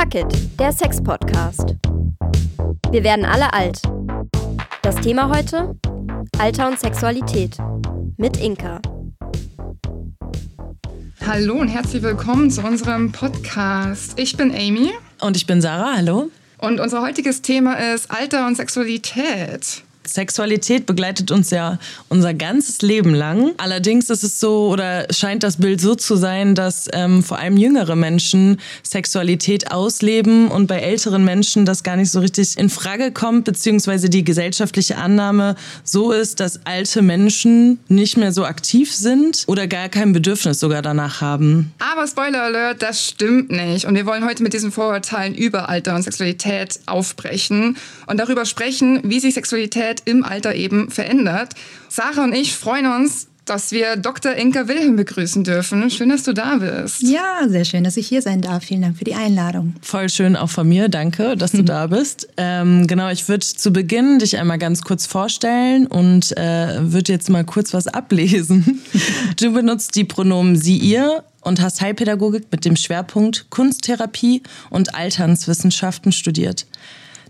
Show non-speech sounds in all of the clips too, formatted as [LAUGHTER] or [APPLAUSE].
Fuck It, der Sex-Podcast. Wir werden alle alt. Das Thema heute? Alter und Sexualität. Mit Inka. Hallo und herzlich willkommen zu unserem Podcast. Ich bin Amy. Und ich bin Sarah. Hallo. Und unser heutiges Thema ist Alter und Sexualität. Sexualität begleitet uns ja unser ganzes Leben lang. Allerdings ist es so oder scheint das Bild so zu sein, dass ähm, vor allem jüngere Menschen Sexualität ausleben und bei älteren Menschen das gar nicht so richtig in Frage kommt, beziehungsweise die gesellschaftliche Annahme so ist, dass alte Menschen nicht mehr so aktiv sind oder gar kein Bedürfnis sogar danach haben. Aber Spoiler Alert, das stimmt nicht. Und wir wollen heute mit diesen Vorurteilen über Alter und Sexualität aufbrechen und darüber sprechen, wie sich Sexualität im Alter eben verändert. Sarah und ich freuen uns, dass wir Dr. Inka Wilhelm begrüßen dürfen. Schön, dass du da bist. Ja, sehr schön, dass ich hier sein darf. Vielen Dank für die Einladung. Voll schön auch von mir. Danke, dass du da bist. Ähm, genau, ich würde zu Beginn dich einmal ganz kurz vorstellen und äh, würde jetzt mal kurz was ablesen. [LAUGHS] Du benutzt die Pronomen sie, ihr und hast Heilpädagogik mit dem Schwerpunkt Kunsttherapie und Alternswissenschaften studiert.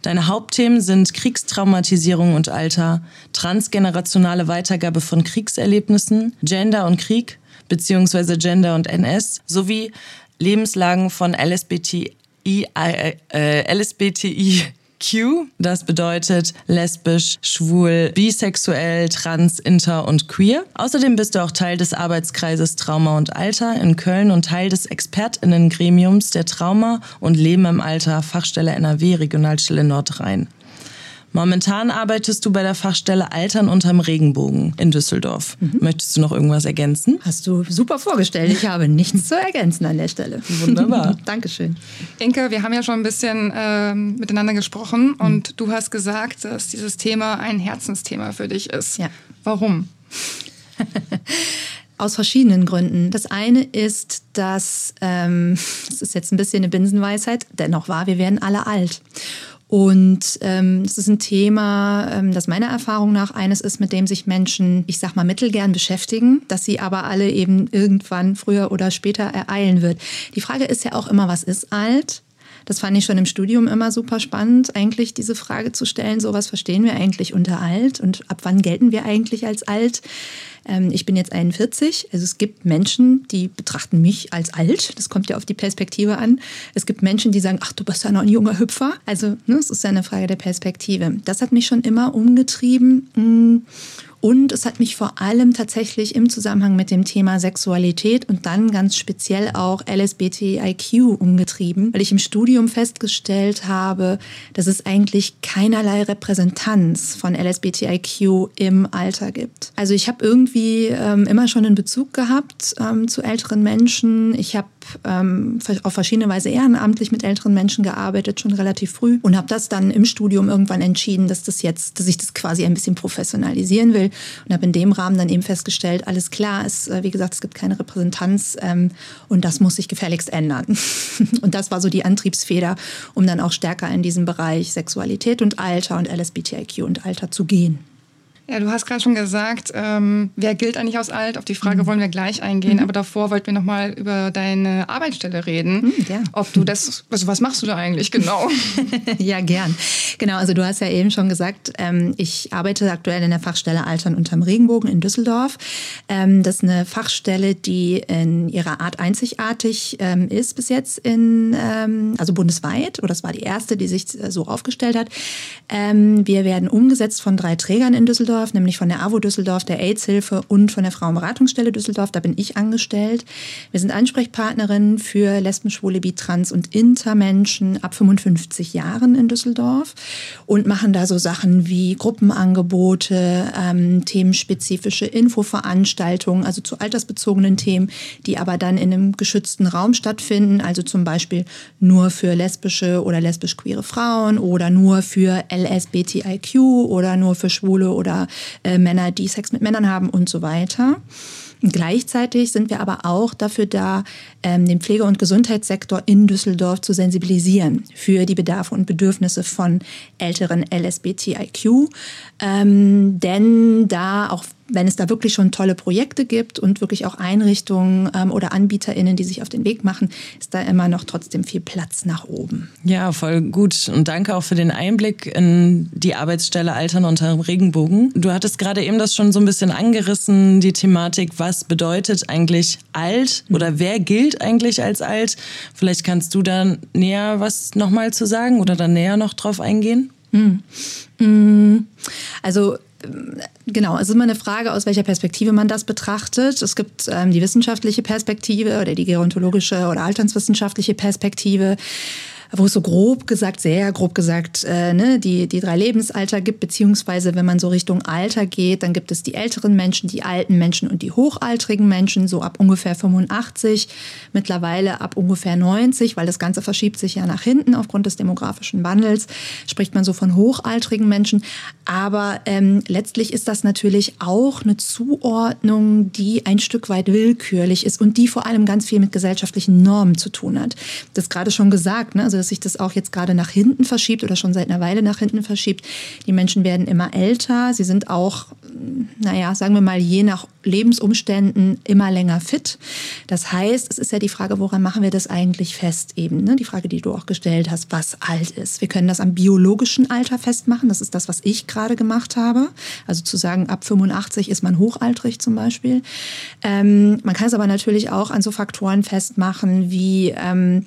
Deine Hauptthemen sind Kriegstraumatisierung und Alter, transgenerationale Weitergabe von Kriegserlebnissen, Gender und Krieg bzw. Gender und NS sowie Lebenslagen von LSBTI, äh, äh, LSBTI Q. Das bedeutet lesbisch, schwul, bisexuell, trans, inter und queer. Außerdem bist du auch Teil des Arbeitskreises Trauma und Alter in Köln und Teil des ExpertInnen-Gremiums der Trauma und Leben im Alter Fachstelle NRW Regionalstelle Nordrhein. Momentan arbeitest du bei der Fachstelle Altern unterm Regenbogen in Düsseldorf. Mhm. Möchtest du noch irgendwas ergänzen? Hast du super vorgestellt. Ich habe nichts zu ergänzen an der Stelle. Wunderbar. [LAUGHS] Dankeschön. Inke, wir haben ja schon ein bisschen äh, miteinander gesprochen mhm. und du hast gesagt, dass dieses Thema ein Herzensthema für dich ist. Ja. Warum? [LAUGHS] Aus verschiedenen Gründen. Das eine ist, dass, ähm, [LAUGHS] das ist jetzt ein bisschen eine Binsenweisheit, dennoch wahr, wir werden alle alt. Und ähm, das ist ein Thema, ähm, das meiner Erfahrung nach eines ist, mit dem sich Menschen, ich sag mal, mittelgern beschäftigen, dass sie aber alle eben irgendwann früher oder später ereilen wird. Die Frage ist ja auch immer, was ist alt? Das fand ich schon im Studium immer super spannend, eigentlich diese Frage zu stellen, so was verstehen wir eigentlich unter alt und ab wann gelten wir eigentlich als alt? Ähm, ich bin jetzt 41. Also es gibt Menschen, die betrachten mich als alt. Das kommt ja auf die Perspektive an. Es gibt Menschen, die sagen, ach, du bist ja noch ein junger Hüpfer. Also ne, es ist ja eine Frage der Perspektive. Das hat mich schon immer umgetrieben. Mm. Und es hat mich vor allem tatsächlich im Zusammenhang mit dem Thema Sexualität und dann ganz speziell auch LSBTIQ umgetrieben, weil ich im Studium festgestellt habe, dass es eigentlich keinerlei Repräsentanz von LSBTIQ im Alter gibt. Also ich habe irgendwie ähm, immer schon einen Bezug gehabt ähm, zu älteren Menschen. Ich habe ähm, auf verschiedene Weise ehrenamtlich mit älteren Menschen gearbeitet, schon relativ früh und habe das dann im Studium irgendwann entschieden, dass das jetzt, dass ich das quasi ein bisschen professionalisieren will und habe in dem Rahmen dann eben festgestellt, alles klar, es, äh, wie gesagt, es gibt keine Repräsentanz ähm, und das muss sich gefälligst ändern. [LAUGHS] und das war so die Antriebsfeder, um dann auch stärker in diesem Bereich Sexualität und Alter und LSBTIQ und Alter zu gehen. Ja, du hast gerade schon gesagt, ähm, wer gilt eigentlich aus alt? Auf die Frage mhm. wollen wir gleich eingehen. Mhm. Aber davor wollten wir noch mal über deine Arbeitsstelle reden. Mhm, ja. Ob du das, also was machst du da eigentlich genau? [LAUGHS] ja, gern. Genau, also du hast ja eben schon gesagt, ähm, ich arbeite aktuell in der Fachstelle Altern unterm Regenbogen in Düsseldorf. Ähm, das ist eine Fachstelle, die in ihrer Art einzigartig ähm, ist bis jetzt in, ähm, also bundesweit. Oder das war die erste, die sich äh, so aufgestellt hat. Ähm, wir werden umgesetzt von drei Trägern in Düsseldorf. Düsseldorf, nämlich von der AWO Düsseldorf, der AIDS-Hilfe und von der Frauenberatungsstelle Düsseldorf. Da bin ich angestellt. Wir sind Ansprechpartnerin für Lesben, Schwule, Bi, Trans und Intermenschen ab 55 Jahren in Düsseldorf und machen da so Sachen wie Gruppenangebote, ähm, themenspezifische Infoveranstaltungen, also zu altersbezogenen Themen, die aber dann in einem geschützten Raum stattfinden, also zum Beispiel nur für lesbische oder lesbisch-queere Frauen oder nur für LSBTIQ oder nur für Schwule oder äh, Männer, die Sex mit Männern haben und so weiter. Gleichzeitig sind wir aber auch dafür da, ähm, den Pflege- und Gesundheitssektor in Düsseldorf zu sensibilisieren für die Bedarfe und Bedürfnisse von älteren LSBTIQ. Ähm, denn da auch wenn es da wirklich schon tolle Projekte gibt und wirklich auch Einrichtungen ähm, oder AnbieterInnen, die sich auf den Weg machen, ist da immer noch trotzdem viel Platz nach oben. Ja, voll gut. Und danke auch für den Einblick in die Arbeitsstelle Altern unter dem Regenbogen. Du hattest gerade eben das schon so ein bisschen angerissen, die Thematik, was bedeutet eigentlich alt oder wer gilt eigentlich als alt? Vielleicht kannst du da näher was nochmal zu sagen oder dann näher noch drauf eingehen? Hm. Also Genau, es ist immer eine Frage, aus welcher Perspektive man das betrachtet. Es gibt ähm, die wissenschaftliche Perspektive oder die gerontologische oder alternswissenschaftliche Perspektive wo es so grob gesagt, sehr grob gesagt, äh, ne, die, die drei Lebensalter gibt, beziehungsweise wenn man so Richtung Alter geht, dann gibt es die älteren Menschen, die alten Menschen und die hochaltrigen Menschen, so ab ungefähr 85, mittlerweile ab ungefähr 90, weil das Ganze verschiebt sich ja nach hinten aufgrund des demografischen Wandels, spricht man so von hochaltrigen Menschen. Aber ähm, letztlich ist das natürlich auch eine Zuordnung, die ein Stück weit willkürlich ist und die vor allem ganz viel mit gesellschaftlichen Normen zu tun hat. Das gerade schon gesagt, ne? also dass sich das auch jetzt gerade nach hinten verschiebt oder schon seit einer Weile nach hinten verschiebt. Die Menschen werden immer älter, sie sind auch, naja, sagen wir mal, je nach Lebensumständen immer länger fit. Das heißt, es ist ja die Frage, woran machen wir das eigentlich fest eben? Ne? Die Frage, die du auch gestellt hast, was alt ist. Wir können das am biologischen Alter festmachen. Das ist das, was ich gerade gemacht habe. Also zu sagen, ab 85 ist man hochaltrig zum Beispiel. Ähm, man kann es aber natürlich auch an so Faktoren festmachen wie ähm,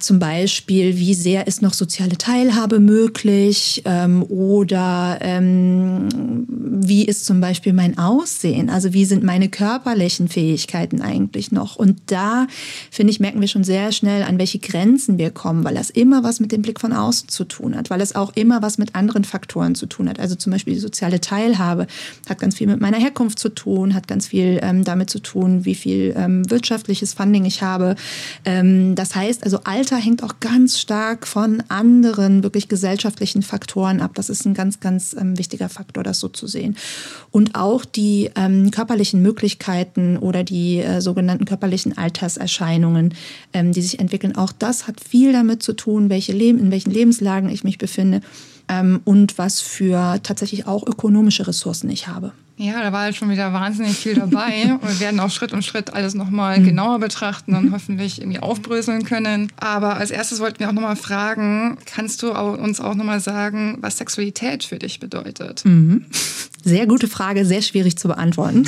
zum Beispiel, wie sehr ist noch soziale Teilhabe möglich ähm, oder ähm, wie ist zum Beispiel mein Aussehen, also wie sind meine körperlichen Fähigkeiten eigentlich noch. Und da, finde ich, merken wir schon sehr schnell, an welche Grenzen wir kommen, weil das immer was mit dem Blick von außen zu tun hat, weil es auch immer was mit anderen Faktoren zu tun hat. Also zum Beispiel die soziale Teilhabe hat ganz viel mit meiner Herkunft zu tun, hat ganz viel ähm, damit zu tun, wie viel ähm, wirtschaftliches Funding ich habe. Ähm, das heißt also, Alter hängt auch ganz stark von anderen wirklich gesellschaftlichen Faktoren ab. Das ist ein ganz, ganz ähm, wichtiger Faktor, das so zu sehen. Und auch die ähm, körperlichen Möglichkeiten oder die äh, sogenannten körperlichen Alterserscheinungen, ähm, die sich entwickeln, auch das hat viel damit zu tun, welche Leben, in welchen Lebenslagen ich mich befinde ähm, und was für tatsächlich auch ökonomische Ressourcen ich habe. Ja, da war halt schon wieder wahnsinnig viel dabei. [LAUGHS] und wir werden auch Schritt um Schritt alles nochmal mhm. genauer betrachten und hoffentlich irgendwie aufbröseln können. Aber als erstes wollten wir auch nochmal fragen, kannst du uns auch nochmal sagen, was Sexualität für dich bedeutet? Mhm. Sehr gute Frage, sehr schwierig zu beantworten.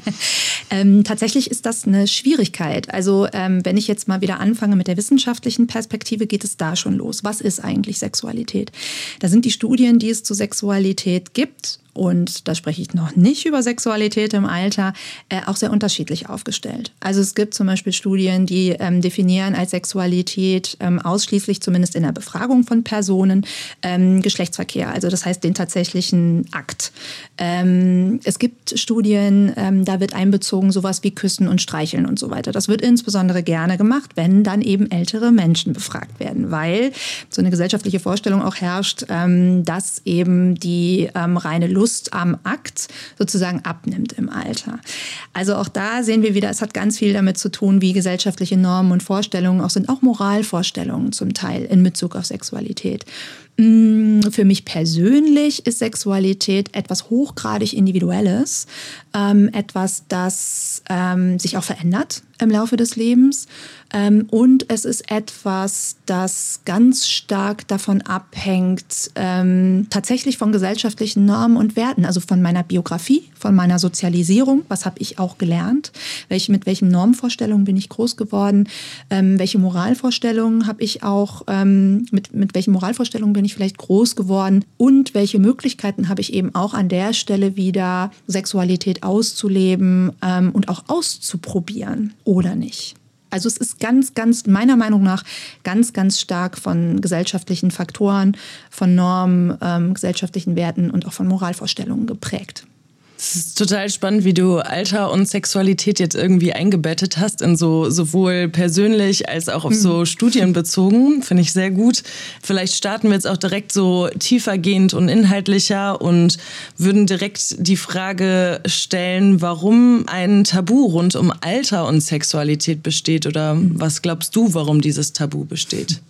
[LAUGHS] ähm, tatsächlich ist das eine Schwierigkeit. Also ähm, wenn ich jetzt mal wieder anfange mit der wissenschaftlichen Perspektive, geht es da schon los. Was ist eigentlich Sexualität? Da sind die Studien, die es zu Sexualität gibt, und da spreche ich noch nicht über Sexualität im Alter, äh, auch sehr unterschiedlich aufgestellt. Also es gibt zum Beispiel Studien, die ähm, definieren als Sexualität ähm, ausschließlich, zumindest in der Befragung von Personen, ähm, Geschlechtsverkehr, also das heißt den tatsächlichen Akt. Ähm, es gibt Studien, ähm, da wird einbezogen sowas wie Küssen und Streicheln und so weiter. Das wird insbesondere gerne gemacht, wenn dann eben ältere Menschen befragt werden, weil so eine gesellschaftliche Vorstellung auch herrscht, ähm, dass eben die reine Lust Lust am Akt sozusagen abnimmt im Alter. Also auch da sehen wir wieder, es hat ganz viel damit zu tun, wie gesellschaftliche Normen und Vorstellungen auch sind, auch Moralvorstellungen zum Teil in Bezug auf Sexualität. Mm, für mich persönlich ist Sexualität etwas hochgradig Individuelles, ähm, etwas, das ähm, sich auch verändert im Laufe des Lebens. Ähm, und es ist etwas, das ganz stark davon abhängt, ähm, tatsächlich von gesellschaftlichen Normen und Werten, also von meiner Biografie, von meiner Sozialisierung, was habe ich auch gelernt, welche, mit welchen Normvorstellungen bin ich groß geworden, ähm, welche Moralvorstellungen habe ich auch, ähm, mit, mit welchen Moralvorstellungen bin ich vielleicht groß geworden und welche Möglichkeiten habe ich eben auch an der Stelle wieder Sexualität auszuleben ähm, und auch auszuprobieren oder nicht. Also es ist ganz, ganz, meiner Meinung nach, ganz, ganz stark von gesellschaftlichen Faktoren, von Normen, ähm, gesellschaftlichen Werten und auch von Moralvorstellungen geprägt. Es ist total spannend, wie du Alter und Sexualität jetzt irgendwie eingebettet hast, in so sowohl persönlich als auch auf so mhm. Studien bezogen. Finde ich sehr gut. Vielleicht starten wir jetzt auch direkt so tiefergehend und inhaltlicher und würden direkt die Frage stellen, warum ein Tabu rund um Alter und Sexualität besteht oder mhm. was glaubst du, warum dieses Tabu besteht?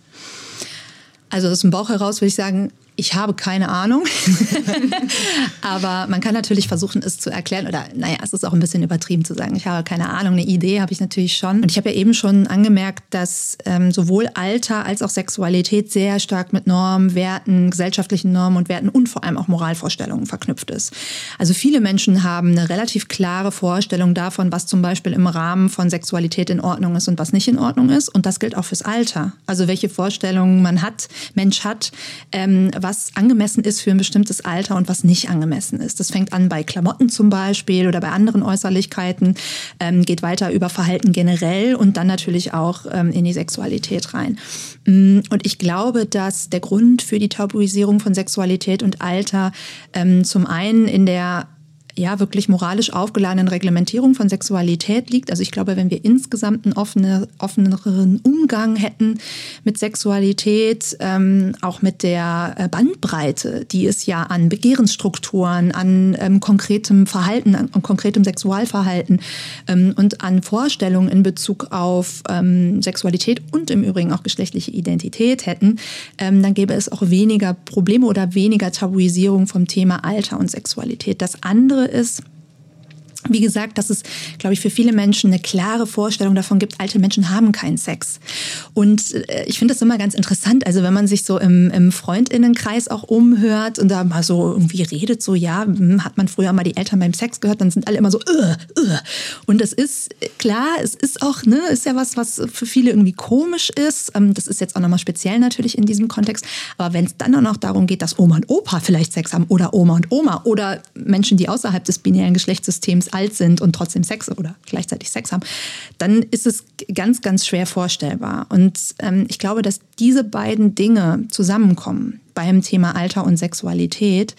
Also aus dem Bauch heraus würde ich sagen, Ich habe keine Ahnung, [LAUGHS] aber man kann natürlich versuchen, es zu erklären. Oder naja, es ist auch ein bisschen übertrieben zu sagen, ich habe keine Ahnung. Eine Idee habe ich natürlich schon. Und ich habe ja eben schon angemerkt, dass ähm, sowohl Alter als auch Sexualität sehr stark mit Normen, Werten, gesellschaftlichen Normen und Werten und vor allem auch Moralvorstellungen verknüpft ist. Also viele Menschen haben eine relativ klare Vorstellung davon, was zum Beispiel im Rahmen von Sexualität in Ordnung ist und was nicht in Ordnung ist. Und das gilt auch fürs Alter. Also welche Vorstellungen man hat, Mensch hat, ähm, was angemessen ist für ein bestimmtes Alter und was nicht angemessen ist. Das fängt an bei Klamotten zum Beispiel oder bei anderen Äußerlichkeiten, ähm, geht weiter über Verhalten generell und dann natürlich auch ähm, in die Sexualität rein. Mm, und ich glaube, dass der Grund für die Tabuisierung von Sexualität und Alter ähm, zum einen in der ja wirklich moralisch aufgeladenen Reglementierung von Sexualität liegt. Also ich glaube, wenn wir insgesamt einen offene, offeneren Umgang hätten mit Sexualität, ähm, auch mit der äh, Bandbreite, die es ja an Begehrensstrukturen, an ähm, konkretem Verhalten, an, an konkretem Sexualverhalten ähm, und an Vorstellungen in Bezug auf ähm, Sexualität und im Übrigen auch geschlechtliche Identität hätten, ähm, dann gäbe es auch weniger Probleme oder weniger Tabuisierung vom Thema Alter und Sexualität. Das andere ist, wie gesagt, dass es, glaube ich, für viele Menschen eine klare Vorstellung davon gibt, alte Menschen haben keinen Sex. Und äh, ich finde das immer ganz interessant. Also wenn man sich so im, im Freundinnenkreis auch umhört und da mal so irgendwie redet, so ja, hm, hat man früher mal die Eltern beim Sex gehört, dann sind alle immer so, uh, uh. und das ist klar, es ist auch, ne, ist ja was, was für viele irgendwie komisch ist. Ähm, das ist jetzt auch nochmal speziell natürlich in diesem Kontext. Aber wenn es dann auch noch darum geht, dass Oma und Opa vielleicht Sex haben oder Oma und Oma oder Menschen, die außerhalb des binären Geschlechtssystems alt sind und trotzdem Sex oder gleichzeitig Sex haben, dann ist es ganz, ganz schwer vorstellbar. Und ähm, ich glaube, dass diese beiden Dinge zusammenkommen beim Thema Alter und Sexualität.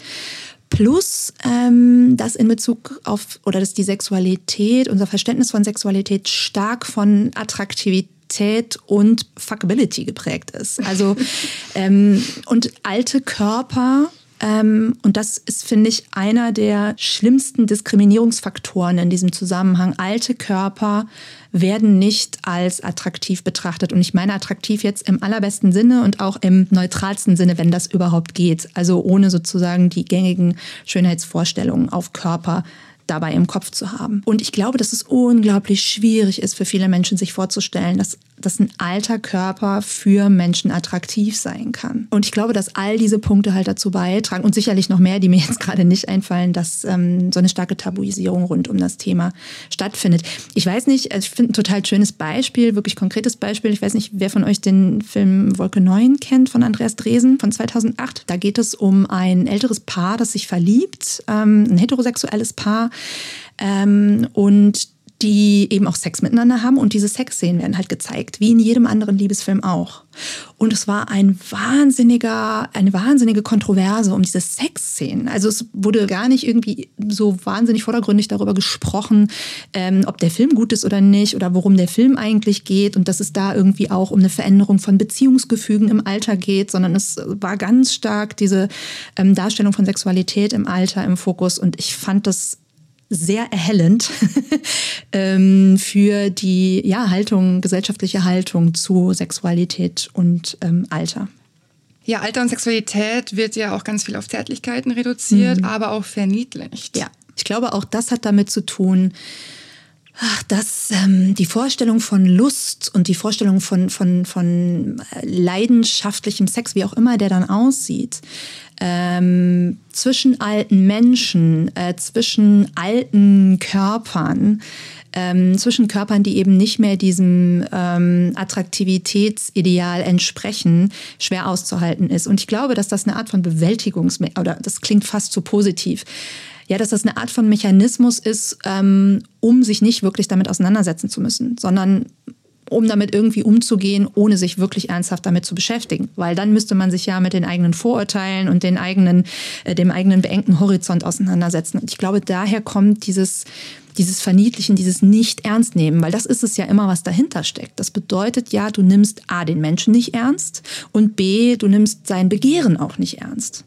Plus, ähm, dass in Bezug auf, oder dass die Sexualität, unser Verständnis von Sexualität stark von Attraktivität und Fuckability geprägt ist. Also [LAUGHS] ähm, und alte Körper und das ist, finde ich, einer der schlimmsten Diskriminierungsfaktoren in diesem Zusammenhang. Alte Körper werden nicht als attraktiv betrachtet. Und ich meine attraktiv jetzt im allerbesten Sinne und auch im neutralsten Sinne, wenn das überhaupt geht. Also ohne sozusagen die gängigen Schönheitsvorstellungen auf Körper dabei im Kopf zu haben. Und ich glaube, dass es unglaublich schwierig ist für viele Menschen, sich vorzustellen, dass dass ein alter Körper für Menschen attraktiv sein kann. Und ich glaube, dass all diese Punkte halt dazu beitragen und sicherlich noch mehr, die mir jetzt gerade nicht einfallen, dass ähm, so eine starke Tabuisierung rund um das Thema stattfindet. Ich weiß nicht, also ich finde ein total schönes Beispiel, wirklich konkretes Beispiel. Ich weiß nicht, wer von euch den Film Wolke 9 kennt von Andreas Dresen von 2008. Da geht es um ein älteres Paar, das sich verliebt, ähm, ein heterosexuelles Paar. Ähm, und die eben auch Sex miteinander haben und diese Sexszenen werden halt gezeigt, wie in jedem anderen Liebesfilm auch. Und es war ein wahnsinniger, eine wahnsinnige Kontroverse um diese Sexszenen. Also es wurde gar nicht irgendwie so wahnsinnig vordergründig darüber gesprochen, ähm, ob der Film gut ist oder nicht oder worum der Film eigentlich geht und dass es da irgendwie auch um eine Veränderung von Beziehungsgefügen im Alter geht, sondern es war ganz stark diese ähm, Darstellung von Sexualität im Alter im Fokus und ich fand das sehr erhellend [LAUGHS] ähm, für die ja, Haltung, gesellschaftliche Haltung zu Sexualität und ähm, Alter. Ja, Alter und Sexualität wird ja auch ganz viel auf Zärtlichkeiten reduziert, mhm. aber auch verniedlicht. Ja, ich glaube, auch das hat damit zu tun, dass ähm, die Vorstellung von Lust und die Vorstellung von, von, von äh, leidenschaftlichem Sex, wie auch immer der dann aussieht, ähm, zwischen alten Menschen, äh, zwischen alten Körpern, ähm, zwischen Körpern, die eben nicht mehr diesem ähm, Attraktivitätsideal entsprechen, schwer auszuhalten ist. Und ich glaube, dass das eine Art von Bewältigungs- oder das klingt fast zu positiv. Ja, dass das eine Art von Mechanismus ist, ähm, um sich nicht wirklich damit auseinandersetzen zu müssen, sondern um damit irgendwie umzugehen, ohne sich wirklich ernsthaft damit zu beschäftigen. Weil dann müsste man sich ja mit den eigenen Vorurteilen und den eigenen, äh, dem eigenen beengten Horizont auseinandersetzen. Und ich glaube, daher kommt dieses, dieses Verniedlichen, dieses Nicht-Ernst-Nehmen, weil das ist es ja immer, was dahinter steckt. Das bedeutet ja, du nimmst A, den Menschen nicht ernst und B, du nimmst sein Begehren auch nicht ernst.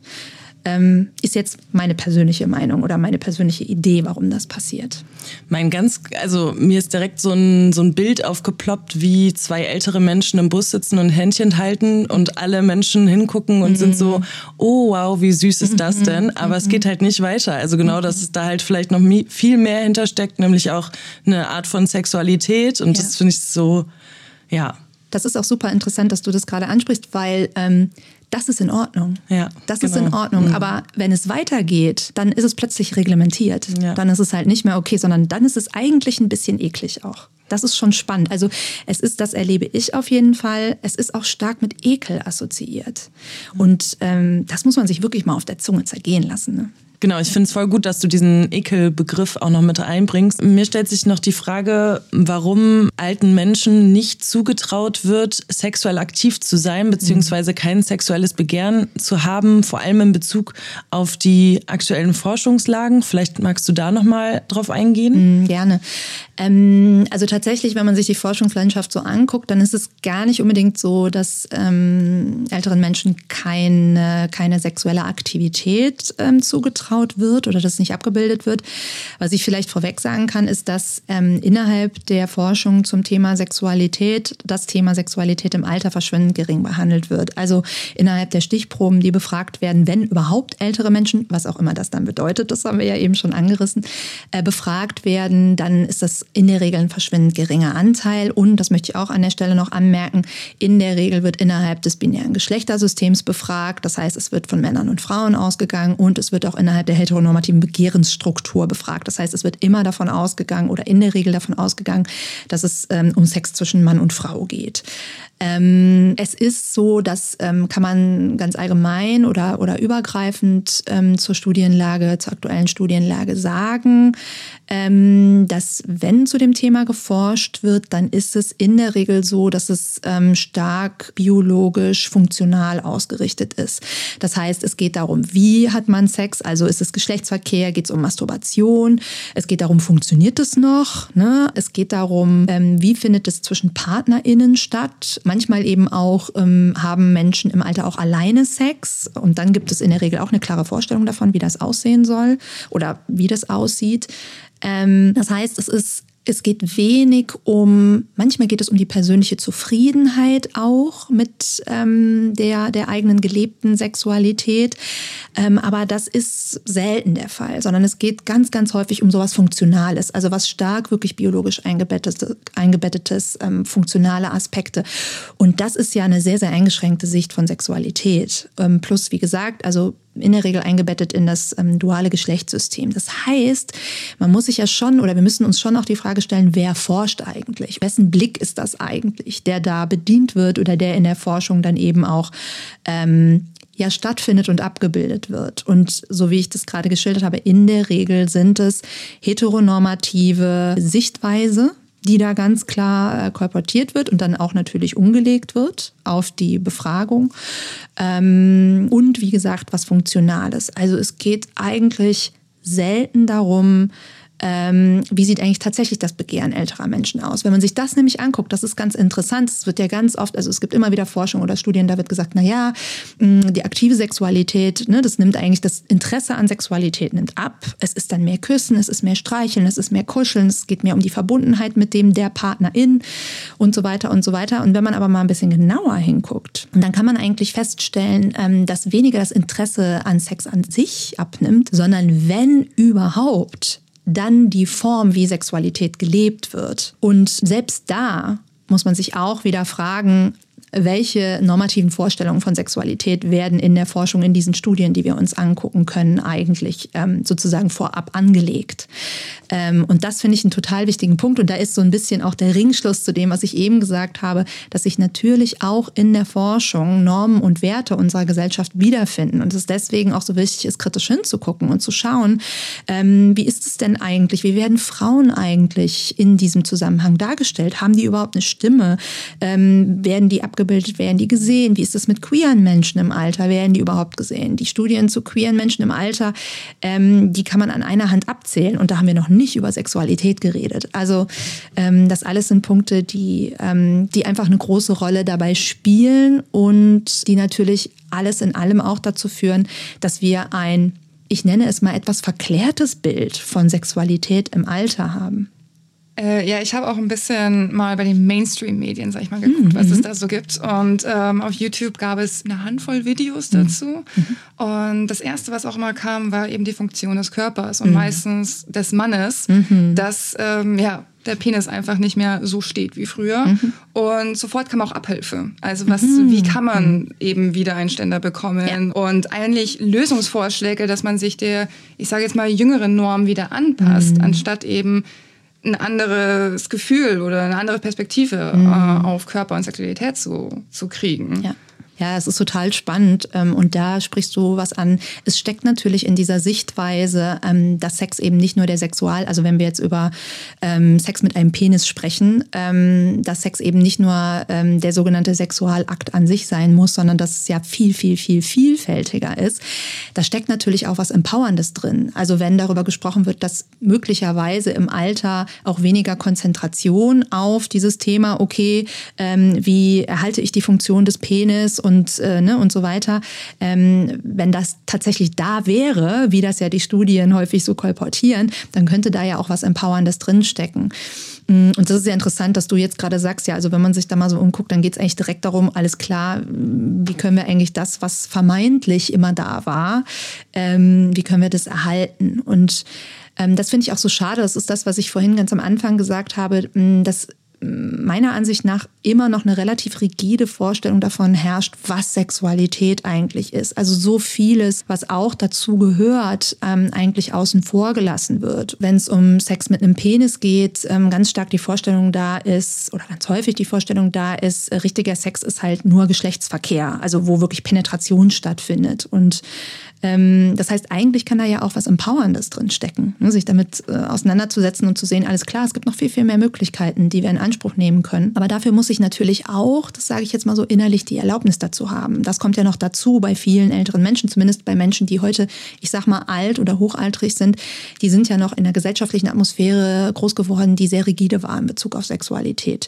Ähm, ist jetzt meine persönliche Meinung oder meine persönliche Idee, warum das passiert. Mein ganz, also mir ist direkt so ein, so ein Bild aufgeploppt, wie zwei ältere Menschen im Bus sitzen und Händchen halten und alle Menschen hingucken und mhm. sind so, oh wow, wie süß ist das mhm. denn? Aber mhm. es geht halt nicht weiter. Also genau, dass es da halt vielleicht noch viel mehr hintersteckt, nämlich auch eine Art von Sexualität und ja. das finde ich so, ja. Das ist auch super interessant, dass du das gerade ansprichst, weil ähm, das ist in Ordnung. Ja, das genau. ist in genau. Ordnung. Mhm. Aber wenn es weitergeht, dann ist es plötzlich reglementiert. Ja. Dann ist es halt nicht mehr okay, sondern dann ist es eigentlich ein bisschen eklig auch. Das ist schon spannend. Also es ist, das erlebe ich auf jeden Fall, es ist auch stark mit Ekel assoziiert. Und ähm, das muss man sich wirklich mal auf der Zunge zergehen lassen. Ne? Genau, ich finde es voll gut, dass du diesen Ekelbegriff auch noch mit einbringst. Mir stellt sich noch die Frage, warum alten Menschen nicht zugetraut wird, sexuell aktiv zu sein, beziehungsweise kein sexuelles Begehren zu haben, vor allem in Bezug auf die aktuellen Forschungslagen. Vielleicht magst du da nochmal drauf eingehen? Mm, gerne. Ähm, also tatsächlich, wenn man sich die Forschungslandschaft so anguckt, dann ist es gar nicht unbedingt so, dass ähm, älteren Menschen keine, keine sexuelle Aktivität ähm, zugetraut zugetraut wird oder das nicht abgebildet wird. Was ich vielleicht vorweg sagen kann, ist, dass ähm, innerhalb der Forschung zum Thema Sexualität das Thema Sexualität im Alter verschwindend gering behandelt wird. Also innerhalb der Stichproben, die befragt werden, wenn überhaupt ältere Menschen, was auch immer das dann bedeutet, das haben wir ja eben schon angerissen, äh, befragt werden, dann ist das in der Regel ein verschwindend geringer Anteil. Und, das möchte ich auch an der Stelle noch anmerken, in der Regel wird innerhalb des binären Geschlechtersystems befragt. Das heißt, es wird von Männern und Frauen ausgegangen und es wird auch innerhalb innerhalb der heteronormativen Begehrensstruktur befragt. Das heißt, es wird immer davon ausgegangen oder in der Regel davon ausgegangen, dass es ähm, um Sex zwischen Mann und Frau geht. Ähm, es ist so, das ähm, kann man ganz allgemein oder, oder übergreifend ähm, zur Studienlage, zur aktuellen Studienlage sagen, ähm, dass wenn zu dem Thema geforscht wird, dann ist es in der Regel so, dass es ähm, stark biologisch funktional ausgerichtet ist. Das heißt, es geht darum, wie hat man Sex, also ist es Geschlechtsverkehr, geht es um Masturbation, es geht darum, funktioniert es noch, ne? es geht darum, ähm, wie findet es zwischen PartnerInnen statt, Manchmal eben auch ähm, haben Menschen im Alter auch alleine Sex und dann gibt es in der Regel auch eine klare Vorstellung davon, wie das aussehen soll oder wie das aussieht. Ähm, das heißt, es ist es geht wenig um, manchmal geht es um die persönliche Zufriedenheit auch mit ähm, der, der eigenen gelebten Sexualität. Ähm, aber das ist selten der Fall, sondern es geht ganz, ganz häufig um sowas Funktionales, also was stark wirklich biologisch eingebettetes, eingebettetes ähm, funktionale Aspekte. Und das ist ja eine sehr, sehr eingeschränkte Sicht von Sexualität. Ähm, plus, wie gesagt, also in der Regel eingebettet in das ähm, duale Geschlechtssystem. Das heißt, man muss sich ja schon oder wir müssen uns schon auch die Frage stellen, wer forscht eigentlich? Wessen Blick ist das eigentlich, der da bedient wird oder der in der Forschung dann eben auch ähm, ja stattfindet und abgebildet wird. Und so wie ich das gerade geschildert habe, in der Regel sind es heteronormative Sichtweise die da ganz klar äh, kolportiert wird und dann auch natürlich umgelegt wird auf die Befragung. Ähm, und wie gesagt, was Funktionales. Also es geht eigentlich selten darum, ähm, wie sieht eigentlich tatsächlich das Begehren älterer Menschen aus. Wenn man sich das nämlich anguckt, das ist ganz interessant. Es wird ja ganz oft, also es gibt immer wieder Forschung oder Studien, da wird gesagt, na ja, die aktive Sexualität, ne, das nimmt eigentlich das Interesse an Sexualität nimmt ab. Es ist dann mehr Küssen, es ist mehr Streicheln, es ist mehr Kuscheln, es geht mehr um die Verbundenheit mit dem der Partnerin und so weiter und so weiter. Und wenn man aber mal ein bisschen genauer hinguckt, dann kann man eigentlich feststellen, ähm, dass weniger das Interesse an Sex an sich abnimmt, sondern wenn überhaupt dann die Form, wie Sexualität gelebt wird. Und selbst da muss man sich auch wieder fragen, welche normativen Vorstellungen von Sexualität werden in der Forschung in diesen Studien, die wir uns angucken können, eigentlich ähm, sozusagen vorab angelegt. Ähm, und das finde ich einen total wichtigen Punkt. Und da ist so ein bisschen auch der Ringschluss zu dem, was ich eben gesagt habe, dass sich natürlich auch in der Forschung Normen und Werte unserer Gesellschaft wiederfinden. Und es deswegen auch so wichtig ist, kritisch hinzugucken und zu schauen, ähm, wie ist es denn eigentlich, wie werden Frauen eigentlich in diesem Zusammenhang dargestellt? Haben die überhaupt eine Stimme? Ähm, werden die abgebildet? Werden die gesehen? Wie ist es mit queeren Menschen im Alter? Werden die überhaupt gesehen? Die Studien zu queeren Menschen im Alter, ähm, die kann man an einer Hand abzählen. Und da haben wir noch nicht über Sexualität geredet. Also ähm, das alles sind Punkte, die, ähm, die einfach eine große Rolle dabei spielen und die natürlich alles in allem auch dazu führen, dass wir ein, ich nenne es mal etwas verklärtes Bild von Sexualität im Alter haben. Äh, ja, ich habe auch ein bisschen mal bei den Mainstream-Medien, sag ich mal, geguckt, mhm. was es mhm. da so gibt. Und ähm, auf YouTube gab es eine Handvoll Videos mhm. dazu. Mhm. Und das erste, was auch mal kam, war eben die Funktion des Körpers und mhm. meistens des Mannes, mhm. dass ähm, ja der Penis einfach nicht mehr so steht wie früher. Mhm. Und sofort kam auch Abhilfe. Also was, mhm. wie kann man eben wieder einen Ständer bekommen? Ja. Und eigentlich Lösungsvorschläge, dass man sich der, ich sage jetzt mal, jüngeren Norm wieder anpasst, mhm. anstatt eben ein anderes Gefühl oder eine andere Perspektive mhm. äh, auf Körper und Sexualität zu, zu kriegen. Ja. Ja, es ist total spannend ähm, und da sprichst du was an. Es steckt natürlich in dieser Sichtweise, ähm, dass Sex eben nicht nur der Sexual, also wenn wir jetzt über ähm, Sex mit einem Penis sprechen, dass Sex eben nicht nur der sogenannte Sexualakt an sich sein muss, sondern dass es ja viel, viel, viel vielfältiger ist. Da steckt natürlich auch was Empowerndes drin. Also wenn darüber gesprochen wird, dass möglicherweise im Alter auch weniger Konzentration auf dieses Thema, okay, wie erhalte ich die Funktion des Penis und und, äh, ne, und so weiter. Ähm, wenn das tatsächlich da wäre, wie das ja die Studien häufig so kolportieren, dann könnte da ja auch was Empowerndes drinstecken. Mm, und das ist sehr interessant, dass du jetzt gerade sagst, ja, also wenn man sich da mal so umguckt, dann geht es eigentlich direkt darum, alles klar, wie können wir eigentlich das, was vermeintlich immer da war, ähm, wie können wir das erhalten? Und ähm, das finde ich auch so schade. Das ist das, was ich vorhin ganz am Anfang gesagt habe, mm, dass meiner Ansicht nach immer noch eine relativ rigide Vorstellung davon herrscht, was Sexualität eigentlich ist. Also so vieles, was auch dazu gehört, ähm, eigentlich außen vor gelassen wird. Wenn es um Sex mit einem Penis geht, ähm, ganz stark die Vorstellung da ist, oder ganz häufig die Vorstellung da ist, richtiger Sex ist halt nur Geschlechtsverkehr, also wo wirklich Penetration stattfindet. Und ähm, das heißt, eigentlich kann da ja auch was Empowerndes drin stecken, ne? sich damit äh, auseinanderzusetzen und zu sehen, alles klar, es gibt noch viel, viel mehr Möglichkeiten, die wir in Anspruch nehmen können. Aber dafür muss ich natürlich auch, das sage ich jetzt mal so innerlich, die Erlaubnis dazu haben. Das kommt ja noch dazu bei vielen älteren Menschen, zumindest bei Menschen, die heute, ich sag mal, alt oder hochaltrig sind. Die sind ja noch in der gesellschaftlichen Atmosphäre groß geworden, die sehr rigide war in Bezug auf Sexualität.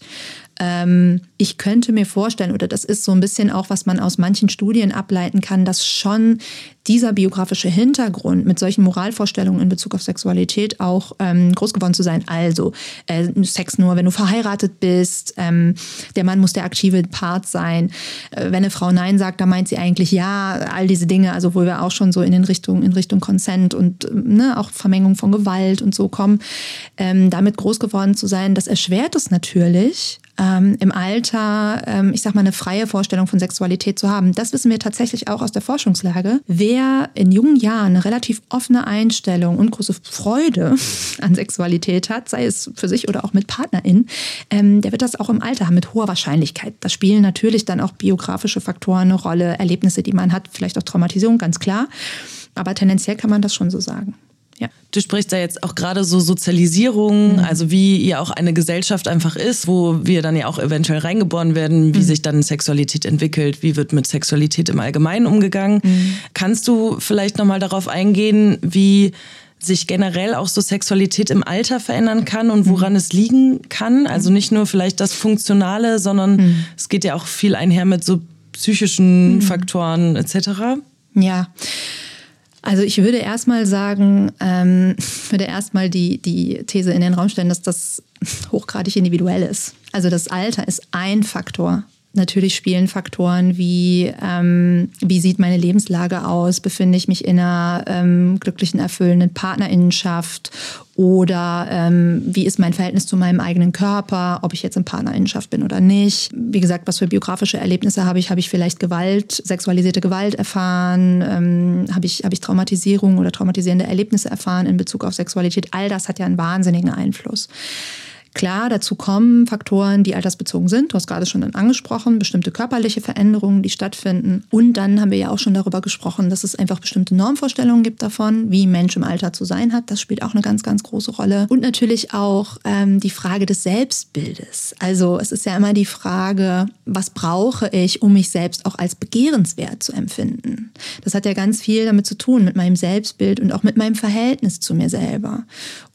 Ähm, ich könnte mir vorstellen, oder das ist so ein bisschen auch, was man aus manchen Studien ableiten kann, dass schon dieser biografische Hintergrund mit solchen Moralvorstellungen in Bezug auf Sexualität auch ähm, groß geworden zu sein. Also äh, Sex nur, wenn du verheiratet bist, ähm, der Mann muss der aktive Part sein. Äh, wenn eine Frau Nein sagt, dann meint sie eigentlich ja, all diese Dinge, also wo wir auch schon so in den Richtung, in Richtung Consent und ne, auch Vermengung von Gewalt und so kommen, ähm, damit groß geworden zu sein, das erschwert es natürlich ähm, im Alter, ähm, ich sag mal, eine freie Vorstellung von Sexualität zu haben. Das wissen wir tatsächlich auch aus der Forschungslage. Wer in jungen Jahren eine relativ offene Einstellung und große Freude [LAUGHS] an Sexualität hat, sei es für sich oder auch mit PartnerInnen, ähm, der wird das auch im Alter haben mit hoher Wahrscheinlichkeit. Da spielen natürlich dann auch biografische Faktoren eine Rolle, Erlebnisse, die man hat, vielleicht auch Traumatisierung, ganz klar. Aber tendenziell kann man das schon so sagen. Ja. Du sprichst da jetzt auch gerade so Sozialisierung, mhm. also wie ja auch eine Gesellschaft einfach ist, wo wir dann ja auch eventuell reingeboren werden, wie mhm. sich dann Sexualität entwickelt, wie wird mit Sexualität im Allgemeinen umgegangen. Mhm. Kannst du vielleicht nochmal darauf eingehen, wie sich generell auch so Sexualität im Alter verändern kann und woran mhm. es liegen kann? Also nicht nur vielleicht das Funktionale, sondern mhm. es geht ja auch viel einher mit so psychischen mhm. Faktoren etc. Ja. Also ich würde erstmal sagen, ähm, würde erstmal die, die These in den Raum stellen, dass das hochgradig individuell ist. Also das Alter ist ein Faktor Natürlich spielen Faktoren wie, ähm, wie sieht meine Lebenslage aus, befinde ich mich in einer ähm, glücklichen, erfüllenden Partnerinnenschaft oder ähm, wie ist mein Verhältnis zu meinem eigenen Körper, ob ich jetzt in Partnerinnenschaft bin oder nicht. Wie gesagt, was für biografische Erlebnisse habe ich? Habe ich vielleicht Gewalt, sexualisierte Gewalt erfahren? Ähm, habe ich, habe ich Traumatisierung oder traumatisierende Erlebnisse erfahren in Bezug auf Sexualität? All das hat ja einen wahnsinnigen Einfluss. Klar, dazu kommen Faktoren, die altersbezogen sind. Du hast gerade schon angesprochen, bestimmte körperliche Veränderungen, die stattfinden. Und dann haben wir ja auch schon darüber gesprochen, dass es einfach bestimmte Normvorstellungen gibt davon, wie ein Mensch im Alter zu sein hat. Das spielt auch eine ganz, ganz große Rolle. Und natürlich auch ähm, die Frage des Selbstbildes. Also es ist ja immer die Frage, was brauche ich, um mich selbst auch als begehrenswert zu empfinden? Das hat ja ganz viel damit zu tun, mit meinem Selbstbild und auch mit meinem Verhältnis zu mir selber.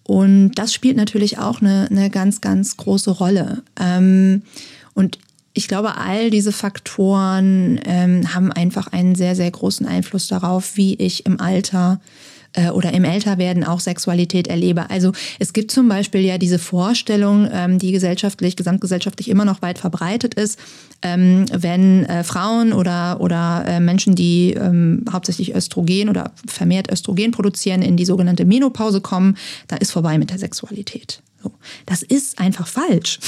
Und das spielt natürlich auch eine, eine ganz, ganz große Rolle. Ähm, und ich glaube, all diese Faktoren ähm, haben einfach einen sehr, sehr großen Einfluss darauf, wie ich im Alter äh, oder im Älterwerden auch Sexualität erlebe. Also es gibt zum Beispiel ja diese Vorstellung, ähm, die gesellschaftlich, gesamtgesellschaftlich immer noch weit verbreitet ist, ähm, wenn äh, Frauen oder, oder äh, Menschen, die ähm, hauptsächlich Östrogen oder vermehrt Östrogen produzieren, in die sogenannte Menopause kommen, da ist vorbei mit der Sexualität. Das ist einfach falsch.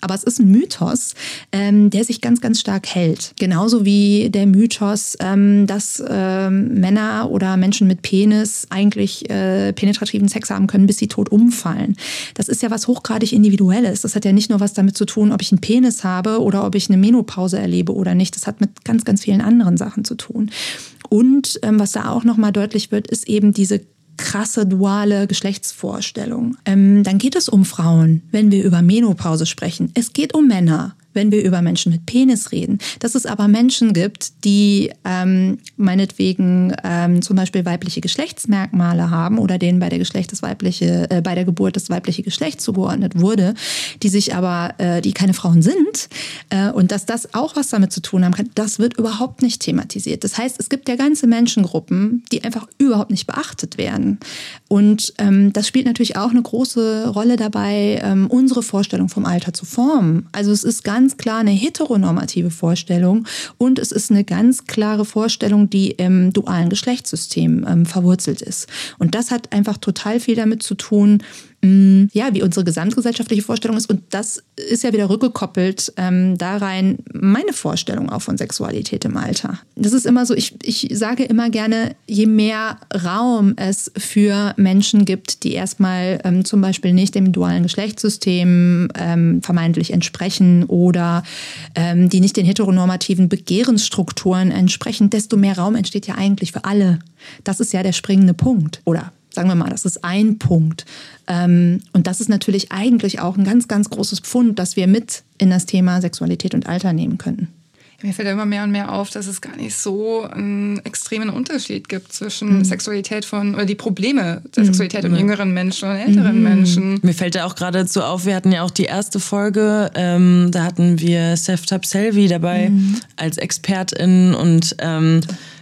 Aber es ist ein Mythos, ähm, der sich ganz, ganz stark hält. Genauso wie der Mythos, ähm, dass ähm, Männer oder Menschen mit Penis eigentlich äh, penetrativen Sex haben können, bis sie tot umfallen. Das ist ja was hochgradig Individuelles. Das hat ja nicht nur was damit zu tun, ob ich einen Penis habe oder ob ich eine Menopause erlebe oder nicht. Das hat mit ganz, ganz vielen anderen Sachen zu tun. Und ähm, was da auch nochmal deutlich wird, ist eben diese krasse duale Geschlechtsvorstellung. Ähm, dann geht es um Frauen, wenn wir über Menopause sprechen. Es geht um Männer wenn wir über Menschen mit Penis reden. Dass es aber Menschen gibt, die ähm, meinetwegen ähm, zum Beispiel weibliche Geschlechtsmerkmale haben oder denen bei der Geschlecht das weibliche, äh, bei der Geburt das weibliche Geschlecht zugeordnet wurde, die sich aber, äh, die keine Frauen sind äh, und dass das auch was damit zu tun haben kann, das wird überhaupt nicht thematisiert. Das heißt, es gibt ja ganze Menschengruppen, die einfach überhaupt nicht beachtet werden. Und ähm, das spielt natürlich auch eine große Rolle dabei, ähm, unsere Vorstellung vom Alter zu formen. Also es ist ganz klar eine heteronormative Vorstellung und es ist eine ganz klare Vorstellung, die im dualen Geschlechtssystem ähm, verwurzelt ist. Und das hat einfach total viel damit zu tun, ja, wie unsere gesamtgesellschaftliche Vorstellung ist. Und das ist ja wieder rückgekoppelt ähm, da rein meine Vorstellung auch von Sexualität im Alter. Das ist immer so, ich, ich sage immer gerne, je mehr Raum es für Menschen gibt, die erstmal ähm, zum Beispiel nicht dem dualen Geschlechtssystem ähm, vermeintlich entsprechen oder ähm, die nicht den heteronormativen Begehrensstrukturen entsprechen, desto mehr Raum entsteht ja eigentlich für alle. Das ist ja der springende Punkt. Oder sagen wir mal, das ist ein Punkt. Ähm, und das ist natürlich eigentlich auch ein ganz, ganz großes Pfund, das wir mit in das Thema Sexualität und Alter nehmen können. Mir fällt immer mehr und mehr auf, dass es gar nicht so einen extremen Unterschied gibt zwischen mhm. Sexualität von, oder die Probleme der mhm. Sexualität mhm. von jüngeren Menschen und älteren mhm. Menschen. Mir fällt da auch geradezu auf, wir hatten ja auch die erste Folge, ähm, da hatten wir Seftab Selvi dabei mhm. als Expertin und ähm,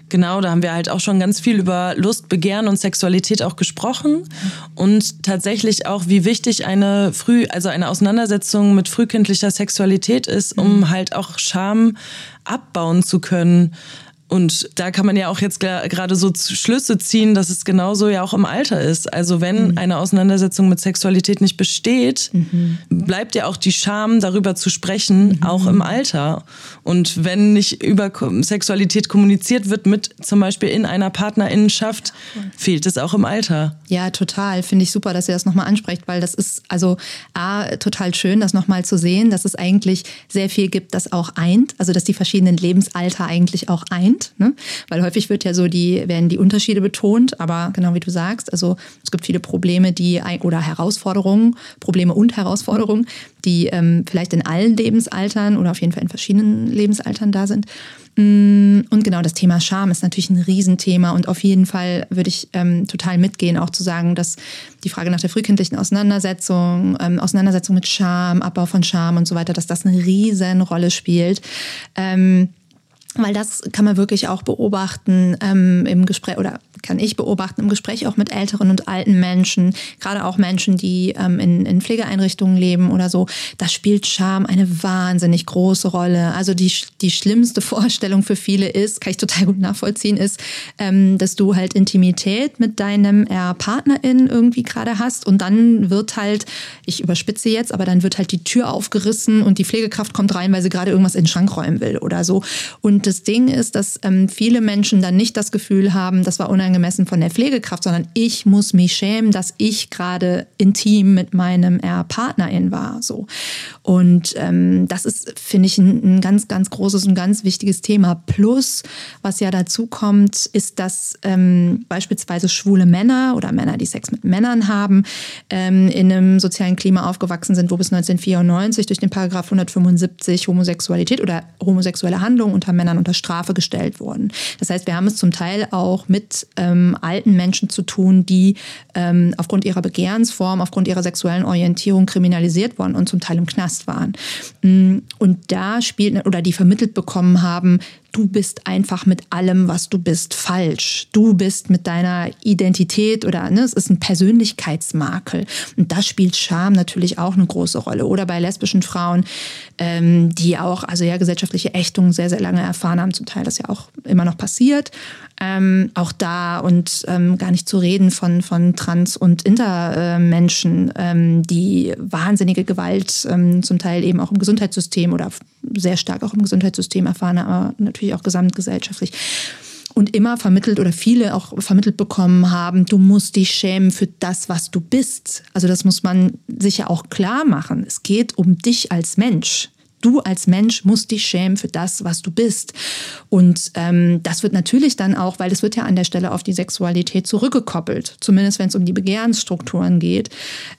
Genau, da haben wir halt auch schon ganz viel über Lust, Begehren und Sexualität auch gesprochen und tatsächlich auch, wie wichtig eine früh, also eine Auseinandersetzung mit frühkindlicher Sexualität ist, um mhm. halt auch Scham abbauen zu können. Und da kann man ja auch jetzt gerade so Schlüsse ziehen, dass es genauso ja auch im Alter ist. Also wenn mhm. eine Auseinandersetzung mit Sexualität nicht besteht, mhm. bleibt ja auch die Scham, darüber zu sprechen, mhm. auch im Alter. Und wenn nicht über Sexualität kommuniziert wird, mit zum Beispiel in einer Partnerinnenschaft, fehlt es auch im Alter. Ja, total. Finde ich super, dass ihr das nochmal ansprecht, weil das ist also A, total schön, das nochmal zu sehen, dass es eigentlich sehr viel gibt, das auch eint. Also dass die verschiedenen Lebensalter eigentlich auch eint sind. Ne? Weil häufig wird ja so die, werden die Unterschiede betont, aber genau wie du sagst, also es gibt viele Probleme, die oder Herausforderungen, Probleme und Herausforderungen, die ähm, vielleicht in allen Lebensaltern oder auf jeden Fall in verschiedenen Lebensaltern da sind. Mm, und genau das Thema Scham ist natürlich ein Riesenthema und auf jeden Fall würde ich ähm, total mitgehen, auch zu sagen, dass die Frage nach der frühkindlichen Auseinandersetzung, ähm, Auseinandersetzung mit Scham, Abbau von Scham und so weiter, dass das eine riesen Rolle spielt. Ähm, weil das kann man wirklich auch beobachten ähm, im Gespräch oder kann ich beobachten im Gespräch auch mit älteren und alten Menschen, gerade auch Menschen, die ähm, in, in Pflegeeinrichtungen leben oder so. Da spielt Scham eine wahnsinnig große Rolle. Also die, die schlimmste [LAUGHS] Vorstellung für viele ist, kann ich total gut nachvollziehen, ist, ähm, dass du halt Intimität mit deinem äh, Partnerin irgendwie gerade hast und dann wird halt, ich überspitze jetzt, aber dann wird halt die Tür aufgerissen und die Pflegekraft kommt rein, weil sie gerade irgendwas in den Schrank räumen will oder so. Und das Ding ist, dass ähm, viele Menschen dann nicht das Gefühl haben, das war unangemessen von der Pflegekraft, sondern ich muss mich schämen, dass ich gerade intim mit meinem Partnerin war. So. Und ähm, das ist, finde ich, ein, ein, ganz, ganz großes und ganz wichtiges Thema. Plus, was ja dazu kommt, ist, dass ähm, beispielsweise schwule Männer oder Männer, die Sex mit Männern haben, ähm, in einem sozialen Klima aufgewachsen sind, wo bis 1994 durch den Paragraph 175 Homosexualität oder homosexuelle Handlungen unter Männern unter Strafe gestellt wurden. Das heißt, wir haben es zum Teil auch mit ähm, alten Menschen zu tun, die ähm, aufgrund ihrer Begehrensform, aufgrund ihrer sexuellen Orientierung kriminalisiert worden und zum Teil im Knast waren. Mm, und da spielt, oder die vermittelt bekommen haben, du bist einfach mit allem, was du bist, falsch. Du bist mit deiner Identität oder ne, es ist ein Persönlichkeitsmakel. Und da spielt Scham natürlich auch eine große Rolle. Oder bei lesbischen Frauen, ähm, die auch, also ja, gesellschaftliche Ächtung sehr, sehr lange erfahren haben, zum Teil das ja auch immer noch passiert. Ähm, auch da und ähm, gar nicht zu reden von, von Trans- und Intermenschen, ähm, die wahnsinnige Gewalt ähm, zum Teil eben auch im Gesundheitssystem oder sehr stark auch im Gesundheitssystem erfahren, aber natürlich auch gesamtgesellschaftlich und immer vermittelt oder viele auch vermittelt bekommen haben, du musst dich schämen für das, was du bist. Also das muss man sich ja auch klar machen. Es geht um dich als Mensch. Du als Mensch musst dich schämen für das, was du bist. Und ähm, das wird natürlich dann auch, weil es wird ja an der Stelle auf die Sexualität zurückgekoppelt, zumindest wenn es um die Begehrensstrukturen geht.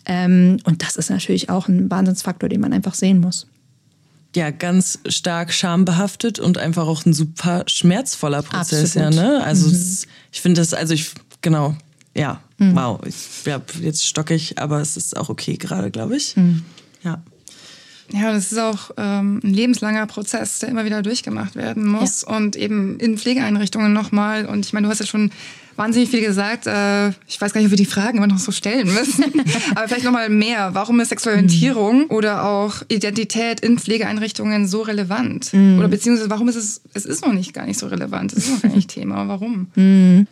Ähm, und das ist natürlich auch ein Wahnsinnsfaktor, den man einfach sehen muss ja ganz stark schambehaftet und einfach auch ein super schmerzvoller Prozess, Absolut. ja, ne? Also mhm. es, ich finde das, also ich, genau, ja, mhm. wow, ich, ja, jetzt stocke ich, aber es ist auch okay gerade, glaube ich. Mhm. Ja. Ja, das ist auch ähm, ein lebenslanger Prozess, der immer wieder durchgemacht werden muss ja. und eben in Pflegeeinrichtungen nochmal. Und ich meine, du hast ja schon wahnsinnig viel gesagt. Äh, ich weiß gar nicht, ob wir die Fragen immer noch so stellen müssen. [LAUGHS] Aber vielleicht nochmal mehr. Warum ist Sexualorientierung mhm. oder auch Identität in Pflegeeinrichtungen so relevant? Mhm. Oder beziehungsweise warum ist es, es ist noch nicht gar nicht so relevant. Es ist noch gar nicht [LAUGHS] Thema. Warum? Mhm.